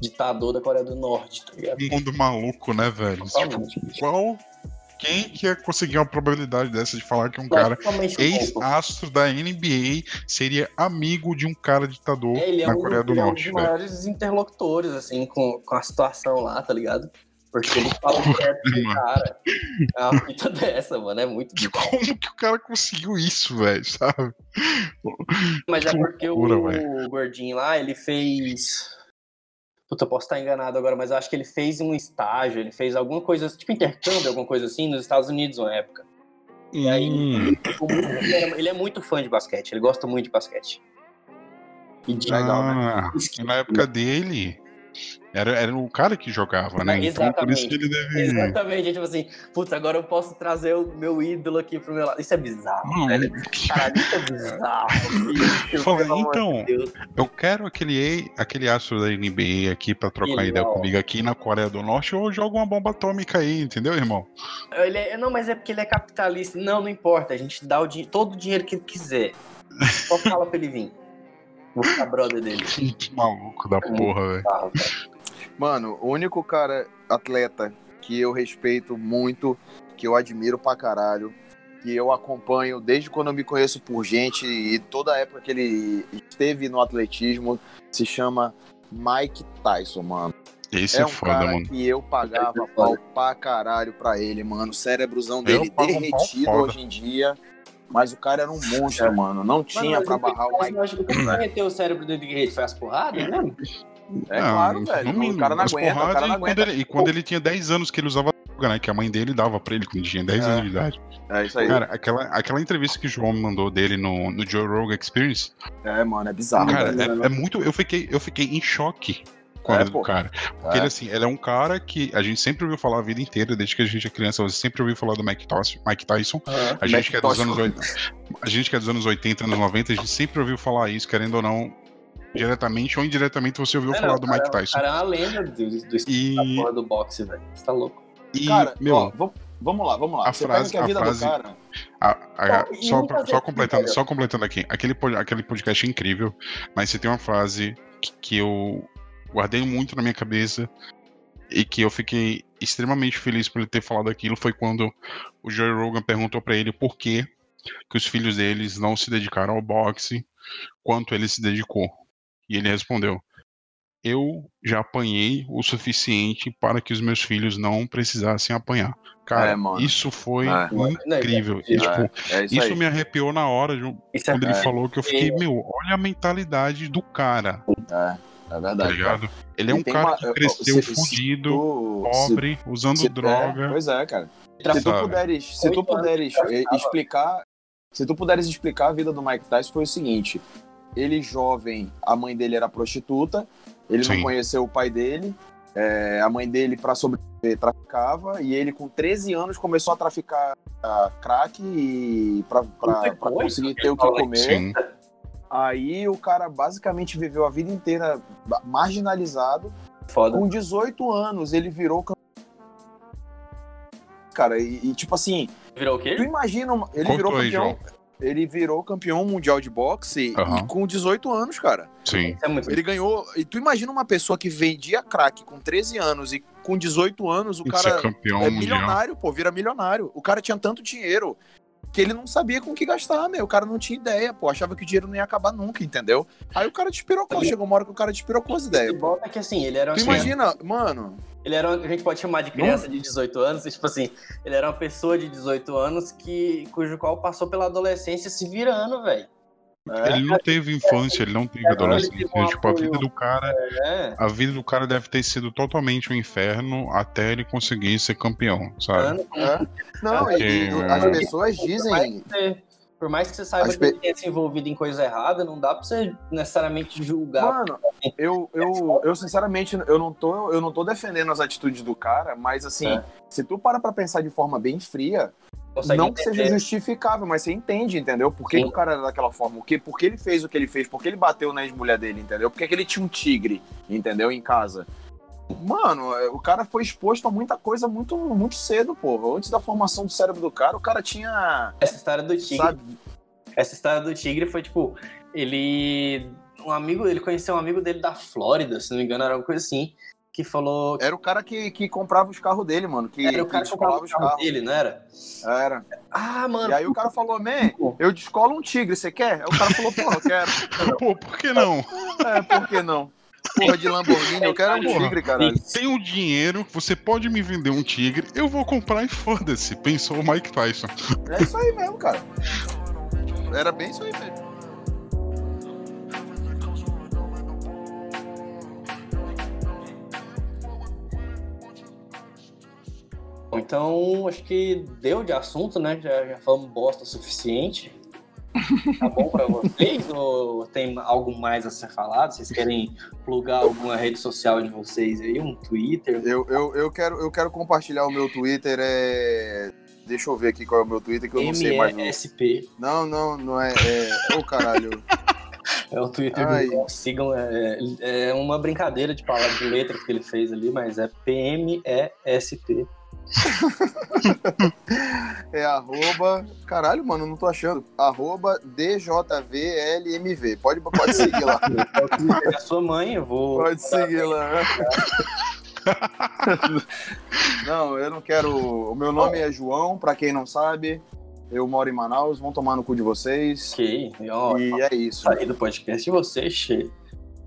ditador da Coreia do Norte, tá ligado? Um mundo maluco, né, velho? Tipo, qual. Quem que ia conseguir uma probabilidade dessa de falar que um cara ex-astro da NBA seria amigo de um cara ditador É, é na um, Coreia do ele é um Norte, dos maiores interlocutores, assim, com, com a situação lá, tá ligado? Porque ele fala certo do [LAUGHS] Mano. cara. É uma fita dessa, mano. É muito bizarro. Como que o cara conseguiu isso, velho, sabe? Mas é Que porque loucura, o, gordinho lá, ele fez. Puta, eu posso estar enganado agora, mas eu acho que ele fez um estágio, ele fez alguma coisa, tipo intercâmbio, alguma coisa assim, nos Estados Unidos na época. E aí, Hum, ele é muito fã de basquete, ele gosta muito de basquete. E de Legal, né? ah, na época dele, era, era o cara que jogava, né? Então por isso que ele deve. Exatamente, tipo assim, puta, agora eu posso trazer o meu ídolo aqui pro meu lado. Isso é bizarro, Mano, velho. [LAUGHS] Caralho, isso é bizarro. [LAUGHS] bicho, Falei, então, de. Eu quero aquele, aquele astro da NBA aqui pra trocar Ele, ideia comigo aqui na Coreia do Norte ou joga uma bomba atômica aí, entendeu, irmão? Ele é- não, mas é porque ele é capitalista. Não, não importa. A gente dá o todo o dinheiro que ele quiser. Só fala pra ele vir. Vou ficar brother dele. [LAUGHS] Que maluco da porra, velho. Tá, velho. Mano, o único cara, atleta, que eu respeito muito, que eu admiro pra caralho, que eu acompanho desde quando eu me conheço por gente e toda a época que ele esteve no atletismo, se chama Mike Tyson, mano. Esse É é, um foda, cara mano. que eu pagava Esse é foda. pau pra caralho pra ele, mano. O cérebrozão dele um derretido foda. hoje em dia. Mas o cara era um monstro, É. mano. Não tinha Mano, pra mas barrar o Mas Mike. eu acho que o que derreteu o cérebro dele de rede foi as porradas, né? [LAUGHS] É Não, claro, velho. não, O cara não aguenta, o cara não e quando aguenta. ele- e quando ele tinha 10 anos que ele usava droga, né? Que a mãe dele dava pra ele quando tinha 10 É. anos de idade. É isso aí. Cara, aquela, aquela entrevista que o João me mandou dele no, no Joe Rogan Experience, É, mano, é bizarro. cara, é, é muito. Eu fiquei, eu fiquei em choque com a É, vida do cara. Porque É. ele, assim, ele é um cara que a gente sempre ouviu falar a vida inteira, desde que a gente é criança, você sempre ouviu falar do Mike Tyson. Mike Tyson. Aham. A gente, que é dos anos, a gente que é dos anos 80, anos 90, a gente sempre ouviu falar isso, querendo ou não, diretamente ou indiretamente você ouviu É, falar não, do cara- Mike Tyson. Cara é uma lenda do, do, E, da porra do boxe, velho. Você tá louco. e Cara, meu, ó, vamos, lá, vamos lá. a Você frase- a a vida frase- do cara. A- a- só, muitas só, completando, só completando aqui, aquele, aquele podcast é incrível, mas você tem uma frase que, que eu guardei muito na minha cabeça e que eu fiquei extremamente feliz por ele ter falado aquilo, foi quando o Joe Rogan perguntou pra ele por que, que os filhos deles não se dedicaram ao boxe quanto ele se dedicou. E ele respondeu: Eu já apanhei o suficiente para que os meus filhos não precisassem apanhar. Cara, É, isso foi É. incrível. E, É, tipo, É isso, me arrepiou na hora de- é quando ele É. falou que eu fiquei, meu, olha a mentalidade do cara, É, é tá verdade. cara. Ele é um cara uma- que eu- cresceu se- se fudido, tu- pobre, usando se- droga. É, pois é, cara. Se tu puderes, se tu puderes eh, explicar Se tu puderes explicar a vida do Mike Tyson, foi o seguinte: ele jovem, a mãe dele era prostituta, ele Sim. não conheceu o pai dele, é, a mãe dele, para sobreviver, traficava, e ele, com 13 anos, começou a traficar ah, crack e pra, conseguir que ter o que comer. Sim. Aí o cara basicamente viveu a vida inteira marginalizado. Foda. Com 18 anos, ele virou Cara, e, e, tipo assim, Virou o tu quê? imagina, uma- ele Cortou virou aí, campeão. Ele virou campeão mundial de boxe e com 18 anos, cara. Sim. É muito Ele ganhou. E tu imagina uma pessoa que vendia crack com 13 anos e com 18 anos o cara campeão é mundial. milionário, pô, vira milionário. O cara tinha tanto dinheiro que ele não sabia com o que gastar, meu. O cara não tinha ideia, pô. Achava que o dinheiro não ia acabar nunca, entendeu? Aí o cara despirocou. Chegou uma hora que o cara despirocou as ideias. E bota que assim, ele era uma Tu criança- imagina, mano. Ele era, uma- a gente pode chamar de criança de 18 anos, e, tipo assim, ele era uma pessoa de 18 anos que, cujo qual passou pela adolescência se virando, velho. É, Ele não teve infância, ele não teve Ele adolescência. tipo, a vida do cara. É, A vida do cara deve ter sido totalmente um inferno até ele conseguir ser campeão, sabe? é. Não, e, e Porque- as pessoas dizem. por mais que você saiba As que ele tenha se envolvido em coisa errada, não dá pra você necessariamente julgar. Mano, eu, eu, eu sinceramente, eu não, tô, eu não tô defendendo as atitudes do cara, mas assim, É. se tu para pra pensar de forma bem fria, consegue não que seja justificável, mas você entende, entendeu? Por que, que o cara era daquela forma? O que, por que ele fez o que ele fez? Por que ele bateu na ex-mulher dele, entendeu? Por que, que ele tinha um tigre, entendeu? Em casa. Mano, é, o cara foi exposto a muita coisa muito, muito cedo, pô. Antes da formação do cérebro do cara, o cara tinha, Essa história do Tigre, sabe? essa história do Tigre foi tipo, ele um amigo, ele conheceu um amigo dele da Flórida, se não me engano, era uma coisa assim, que falou Era o cara que, que comprava os carros dele, mano. Que, era o cara que descolava comprava o carro dele, não era? Era. Ah, mano. E aí o cara falou, man, eu descolo um tigre, você quer? Aí o cara falou, porra, eu quero. [LAUGHS] Pô, por que não? É, por que não? Porra de Lamborghini, eu quero um tigre, caralho. Tenho dinheiro, você pode me vender um tigre, eu vou comprar e foda-se, pensou o Mike Tyson. É isso aí mesmo, cara. Era bem isso aí mesmo. Então, acho que deu de assunto, né? Já, já falamos bosta o suficiente. Tá bom pra vocês? ou tem algo mais a ser falado? Vocês querem plugar alguma rede social de vocês aí? Um Twitter? Eu, eu, eu, quero, eu quero compartilhar o meu Twitter, é... Deixa eu ver aqui qual é o meu Twitter, que eu não sei mais. MESP. Não, não, não é... é... Ô, caralho. [LAUGHS] É o Twitter Ai. do Sigam. É, é uma brincadeira de palavra de letras que ele fez ali, mas é PMESP. [LAUGHS] É arroba... Caralho, mano, não tô achando. Arroba DJVLMV. Pode, pode seguir lá. [LAUGHS] É da sua mãe, eu vou. Pode seguir lá. [LAUGHS] Não, eu não quero. O meu nome é João, pra quem não sabe. Eu moro em Manaus, vão tomar no cu de vocês. Ok, ó, E é isso. sair do podcast de você, che...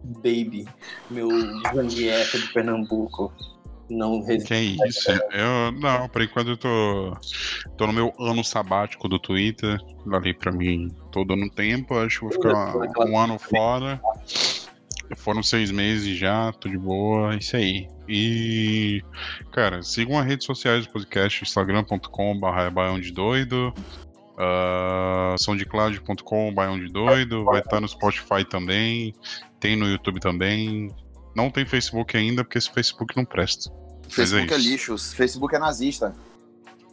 Baby, meu Zangief de Pernambuco. Não resiste. Que é isso? Eu, não, por enquanto eu tô, tô no meu ano sabático do Twitter. Ali pra mim, tô dando tempo, acho que vou ficar um ano fora. Foram seis meses já, tô de boa, é isso aí. E, cara, sigam as redes sociais do podcast, instagram.com.br baião de doido, uh, soundcloud.com baião de doido, vai estar no Spotify também, tem no YouTube também. Não tem Facebook ainda, porque esse Facebook não presta. Facebook é, isso. lixo, Facebook é nazista.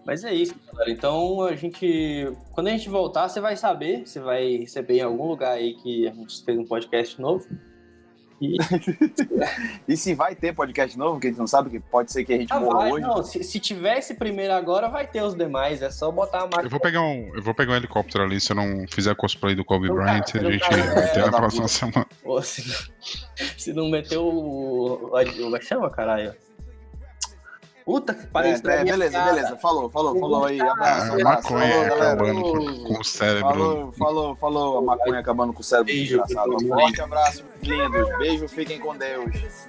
Mas é isso, galera. Então a gente. Quando a gente voltar, você vai saber. Você vai receber em algum lugar aí que a gente fez um podcast novo. E [LAUGHS] E se vai ter podcast novo, que a gente não sabe, que pode ser que a gente ah, morra vai, hoje. não, se, se tiver esse primeiro agora, vai ter os demais. É só botar a Eu máquina. vou pegar um, eu vou pegar um helicóptero ali, se eu não fizer cosplay do Kobe Não, Bryant, cara, a gente cara, vai ter é, na próxima puta. semana. Ou se, não- se não meter o. o, o, o chama, caralho. Puta que pariu. É, é, a beleza, beleza. Falou, falou, falou aí. Abraço, A abraço. maconha Falou, galera. acabando com, com o cérebro. Falou, falou, falou. A maconha acabando com o cérebro Beijo, desgraçado. Um forte abraço, lindos. Beijo, fiquem com Deus.